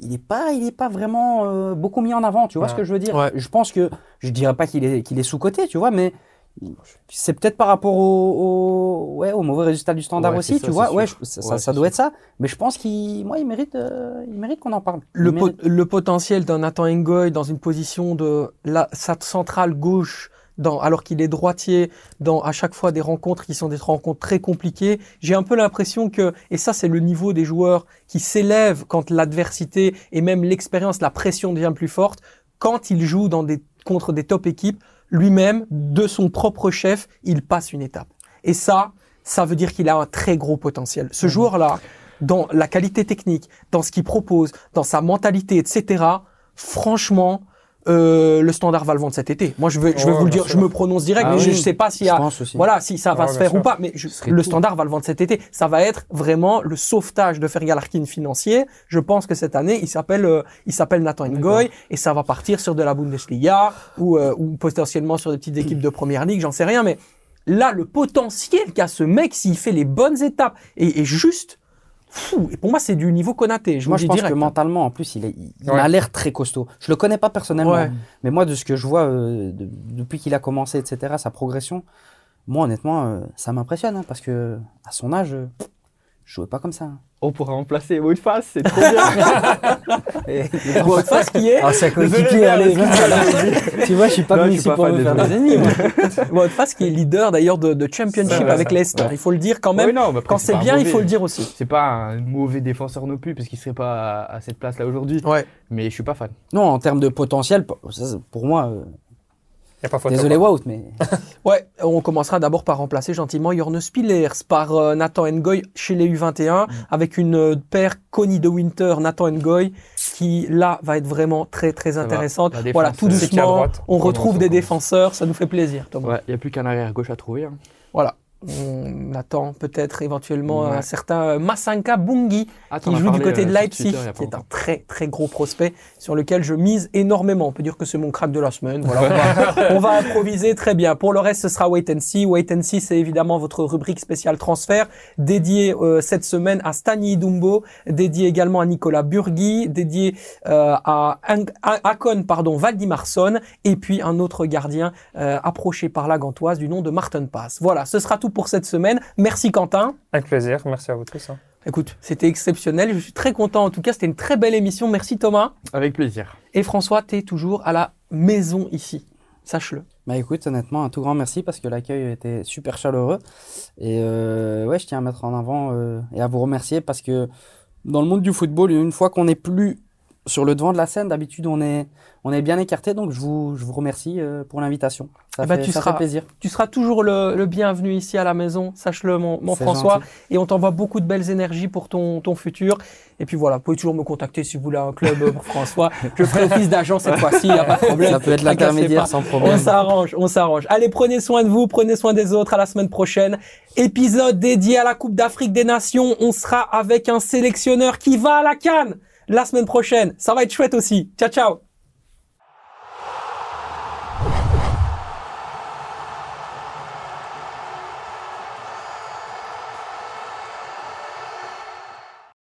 [SPEAKER 1] il est pas, il est pas vraiment euh, beaucoup mis en avant. Tu vois
[SPEAKER 2] Ouais.
[SPEAKER 1] ce que je veux dire?
[SPEAKER 3] Ouais.
[SPEAKER 1] Je pense que je dirais pas qu'il est, qu'il est sous coté, tu vois, mais c'est peut-être par rapport au, au, ouais, au mauvais résultat du standard
[SPEAKER 4] Ouais,
[SPEAKER 1] aussi, tu vois. Ouais, je- ça,
[SPEAKER 4] Ouais,
[SPEAKER 1] ça, doit
[SPEAKER 4] sûr.
[SPEAKER 1] être ça. Mais je pense qu'il, moi, il mérite, euh, il mérite qu'on en parle.
[SPEAKER 3] Le,
[SPEAKER 1] Il
[SPEAKER 3] po-
[SPEAKER 1] mérite-
[SPEAKER 3] le potentiel d'un Nathan Ngoy dans une position de la sa centrale gauche, dans, alors qu'il est droitier, dans à chaque fois des rencontres qui sont des rencontres très compliquées. J'ai un peu l'impression que, et ça c'est le niveau des joueurs qui s'élèvent quand l'adversité et même l'expérience, la pression devient plus forte, quand il joue dans des, contre des top équipes, lui-même, de son propre chef, il passe une étape. Et ça, ça veut dire qu'il a un très gros potentiel. Ce joueur-là, dans la qualité technique, dans ce qu'il propose, dans sa mentalité, etc., franchement, euh, le standard va le vendre cet été. Moi, je vais, je
[SPEAKER 2] Ouais,
[SPEAKER 3] vous le dire, je me prononce direct,
[SPEAKER 1] Ah
[SPEAKER 3] mais je ne sais pas
[SPEAKER 1] je
[SPEAKER 3] a, voilà, si ça va se faire
[SPEAKER 2] sûr.
[SPEAKER 3] ou pas, mais je- le
[SPEAKER 1] tout.
[SPEAKER 3] standard va le vendre cet été. Ça va être vraiment le sauvetage de Fergal Harkin financier. Je pense que cette année, il s'appelle, euh, il s'appelle Nathan Ngoy et ça va partir sur de la Bundesliga ou, euh, ou potentiellement sur des petites équipes de première ligue, j'en sais rien, mais là, le potentiel qu'a ce mec s'il fait les bonnes étapes et, et juste, fou. Et pour moi, c'est du niveau Konaté. Je
[SPEAKER 1] moi,
[SPEAKER 3] vous
[SPEAKER 1] je pense
[SPEAKER 3] direct.
[SPEAKER 1] que mentalement, en plus, il, est, il, il
[SPEAKER 2] Ouais.
[SPEAKER 1] a l'air très costaud. Je le connais pas personnellement,
[SPEAKER 3] Ouais.
[SPEAKER 1] mais moi, de ce que je vois euh, de- depuis qu'il a commencé, etc., sa progression, moi, honnêtement, euh, ça m'impressionne hein, parce que à son âge, euh, je jouais pas comme ça.
[SPEAKER 4] On pourra remplacer Woodface, c'est trop bien.
[SPEAKER 3] Votre face qui est,
[SPEAKER 1] Ah, c'est coéquipier, allez, tu vois, je suis pas venu ici
[SPEAKER 4] pas
[SPEAKER 1] pour me faire des ennemis. moi.
[SPEAKER 3] votre face qui est leader d'ailleurs de, de championship
[SPEAKER 2] vrai,
[SPEAKER 3] avec. Leicester.
[SPEAKER 4] Ouais.
[SPEAKER 3] Il faut le dire quand même.
[SPEAKER 4] Non,
[SPEAKER 3] quand c'est bien, il faut le dire aussi.
[SPEAKER 4] C'est pas un mauvais défenseur non plus, parce qu'il serait pas à, à cette place-là aujourd'hui.
[SPEAKER 3] Ouais.
[SPEAKER 4] Mais je suis pas fan.
[SPEAKER 1] Non, en termes de potentiel, pour moi, euh,
[SPEAKER 2] Y a pas photo.
[SPEAKER 1] désolé. Wout, mais
[SPEAKER 3] Ouais, on commencera d'abord par remplacer gentiment Jorne Spillers par euh, Nathan Ngoy chez les U21 avec une euh, paire Connie de Winter, Nathan Ngoy qui là va être vraiment très très intéressante.
[SPEAKER 4] Défense,
[SPEAKER 3] Voilà, tout
[SPEAKER 4] euh,
[SPEAKER 3] doucement,
[SPEAKER 2] droite
[SPEAKER 3] on retrouve des défenseurs, ça nous fait plaisir. Thomas.
[SPEAKER 4] Ouais, il n'y a plus qu'un arrière gauche à trouver. hein.
[SPEAKER 3] Voilà. On attend peut-être éventuellement
[SPEAKER 4] Ouais.
[SPEAKER 3] un certain Massanka Bungi
[SPEAKER 4] Ah,
[SPEAKER 3] qui joue du côté
[SPEAKER 4] euh,
[SPEAKER 3] de Leipzig,
[SPEAKER 4] Twitter
[SPEAKER 3] qui est un très très gros prospect sur lequel je mise énormément. On peut dire que c'est mon crack de la semaine. Voilà, on, va, on va improviser très bien. Pour le reste, ce sera Wait and See. Wait and See, c'est évidemment votre rubrique spéciale transfert, dédiée euh, cette semaine à Stani Dumbo, dédiée également à Nicolas Burgui, dédiée euh, à Akon, pardon, Valdimarsson, et puis un autre gardien euh, approché par la Gantoise du nom de Martin Pass. Voilà, ce sera tout pour cette semaine. Merci Quentin.
[SPEAKER 2] Avec plaisir. Merci à vous tous. hein.
[SPEAKER 3] Écoute, c'était exceptionnel. Je suis très content. En tout cas, c'était une très belle émission. Merci Thomas.
[SPEAKER 4] Avec plaisir.
[SPEAKER 3] Et François, tu es toujours à la maison ici. Sache-le.
[SPEAKER 1] Bah écoute, honnêtement, un tout grand merci parce que l'accueil était super chaleureux. Et euh, ouais, je tiens à mettre en avant euh, et à vous remercier parce que dans le monde du football, une fois qu'on n'est plus sur le devant de la scène. D'habitude, on est, on est bien écarté, donc je vous, je vous remercie euh, pour l'invitation. Ça,
[SPEAKER 3] Eh ben,
[SPEAKER 1] fait,
[SPEAKER 3] tu
[SPEAKER 1] ça
[SPEAKER 3] seras-
[SPEAKER 1] fait plaisir.
[SPEAKER 3] Tu seras toujours le, le bienvenu ici à la maison, sache-le mon, mon François.
[SPEAKER 1] gentil.
[SPEAKER 3] Et on t'envoie beaucoup de belles énergies pour ton, ton futur. Et puis voilà, vous pouvez toujours me contacter si vous voulez un club euh, pour François. Je ferai office d'agent cette fois-ci, il n'y a pas de problème.
[SPEAKER 1] Ça peut être l'intermédiaire sans
[SPEAKER 3] On
[SPEAKER 1] problème.
[SPEAKER 3] s'arrange, on s'arrange. Allez, prenez soin de vous, prenez soin des autres. À la semaine prochaine. Épisode dédié à la Coupe d'Afrique des Nations. On sera avec un sélectionneur qui va à la Cannes la semaine prochaine. Ça va être chouette aussi. Ciao, ciao.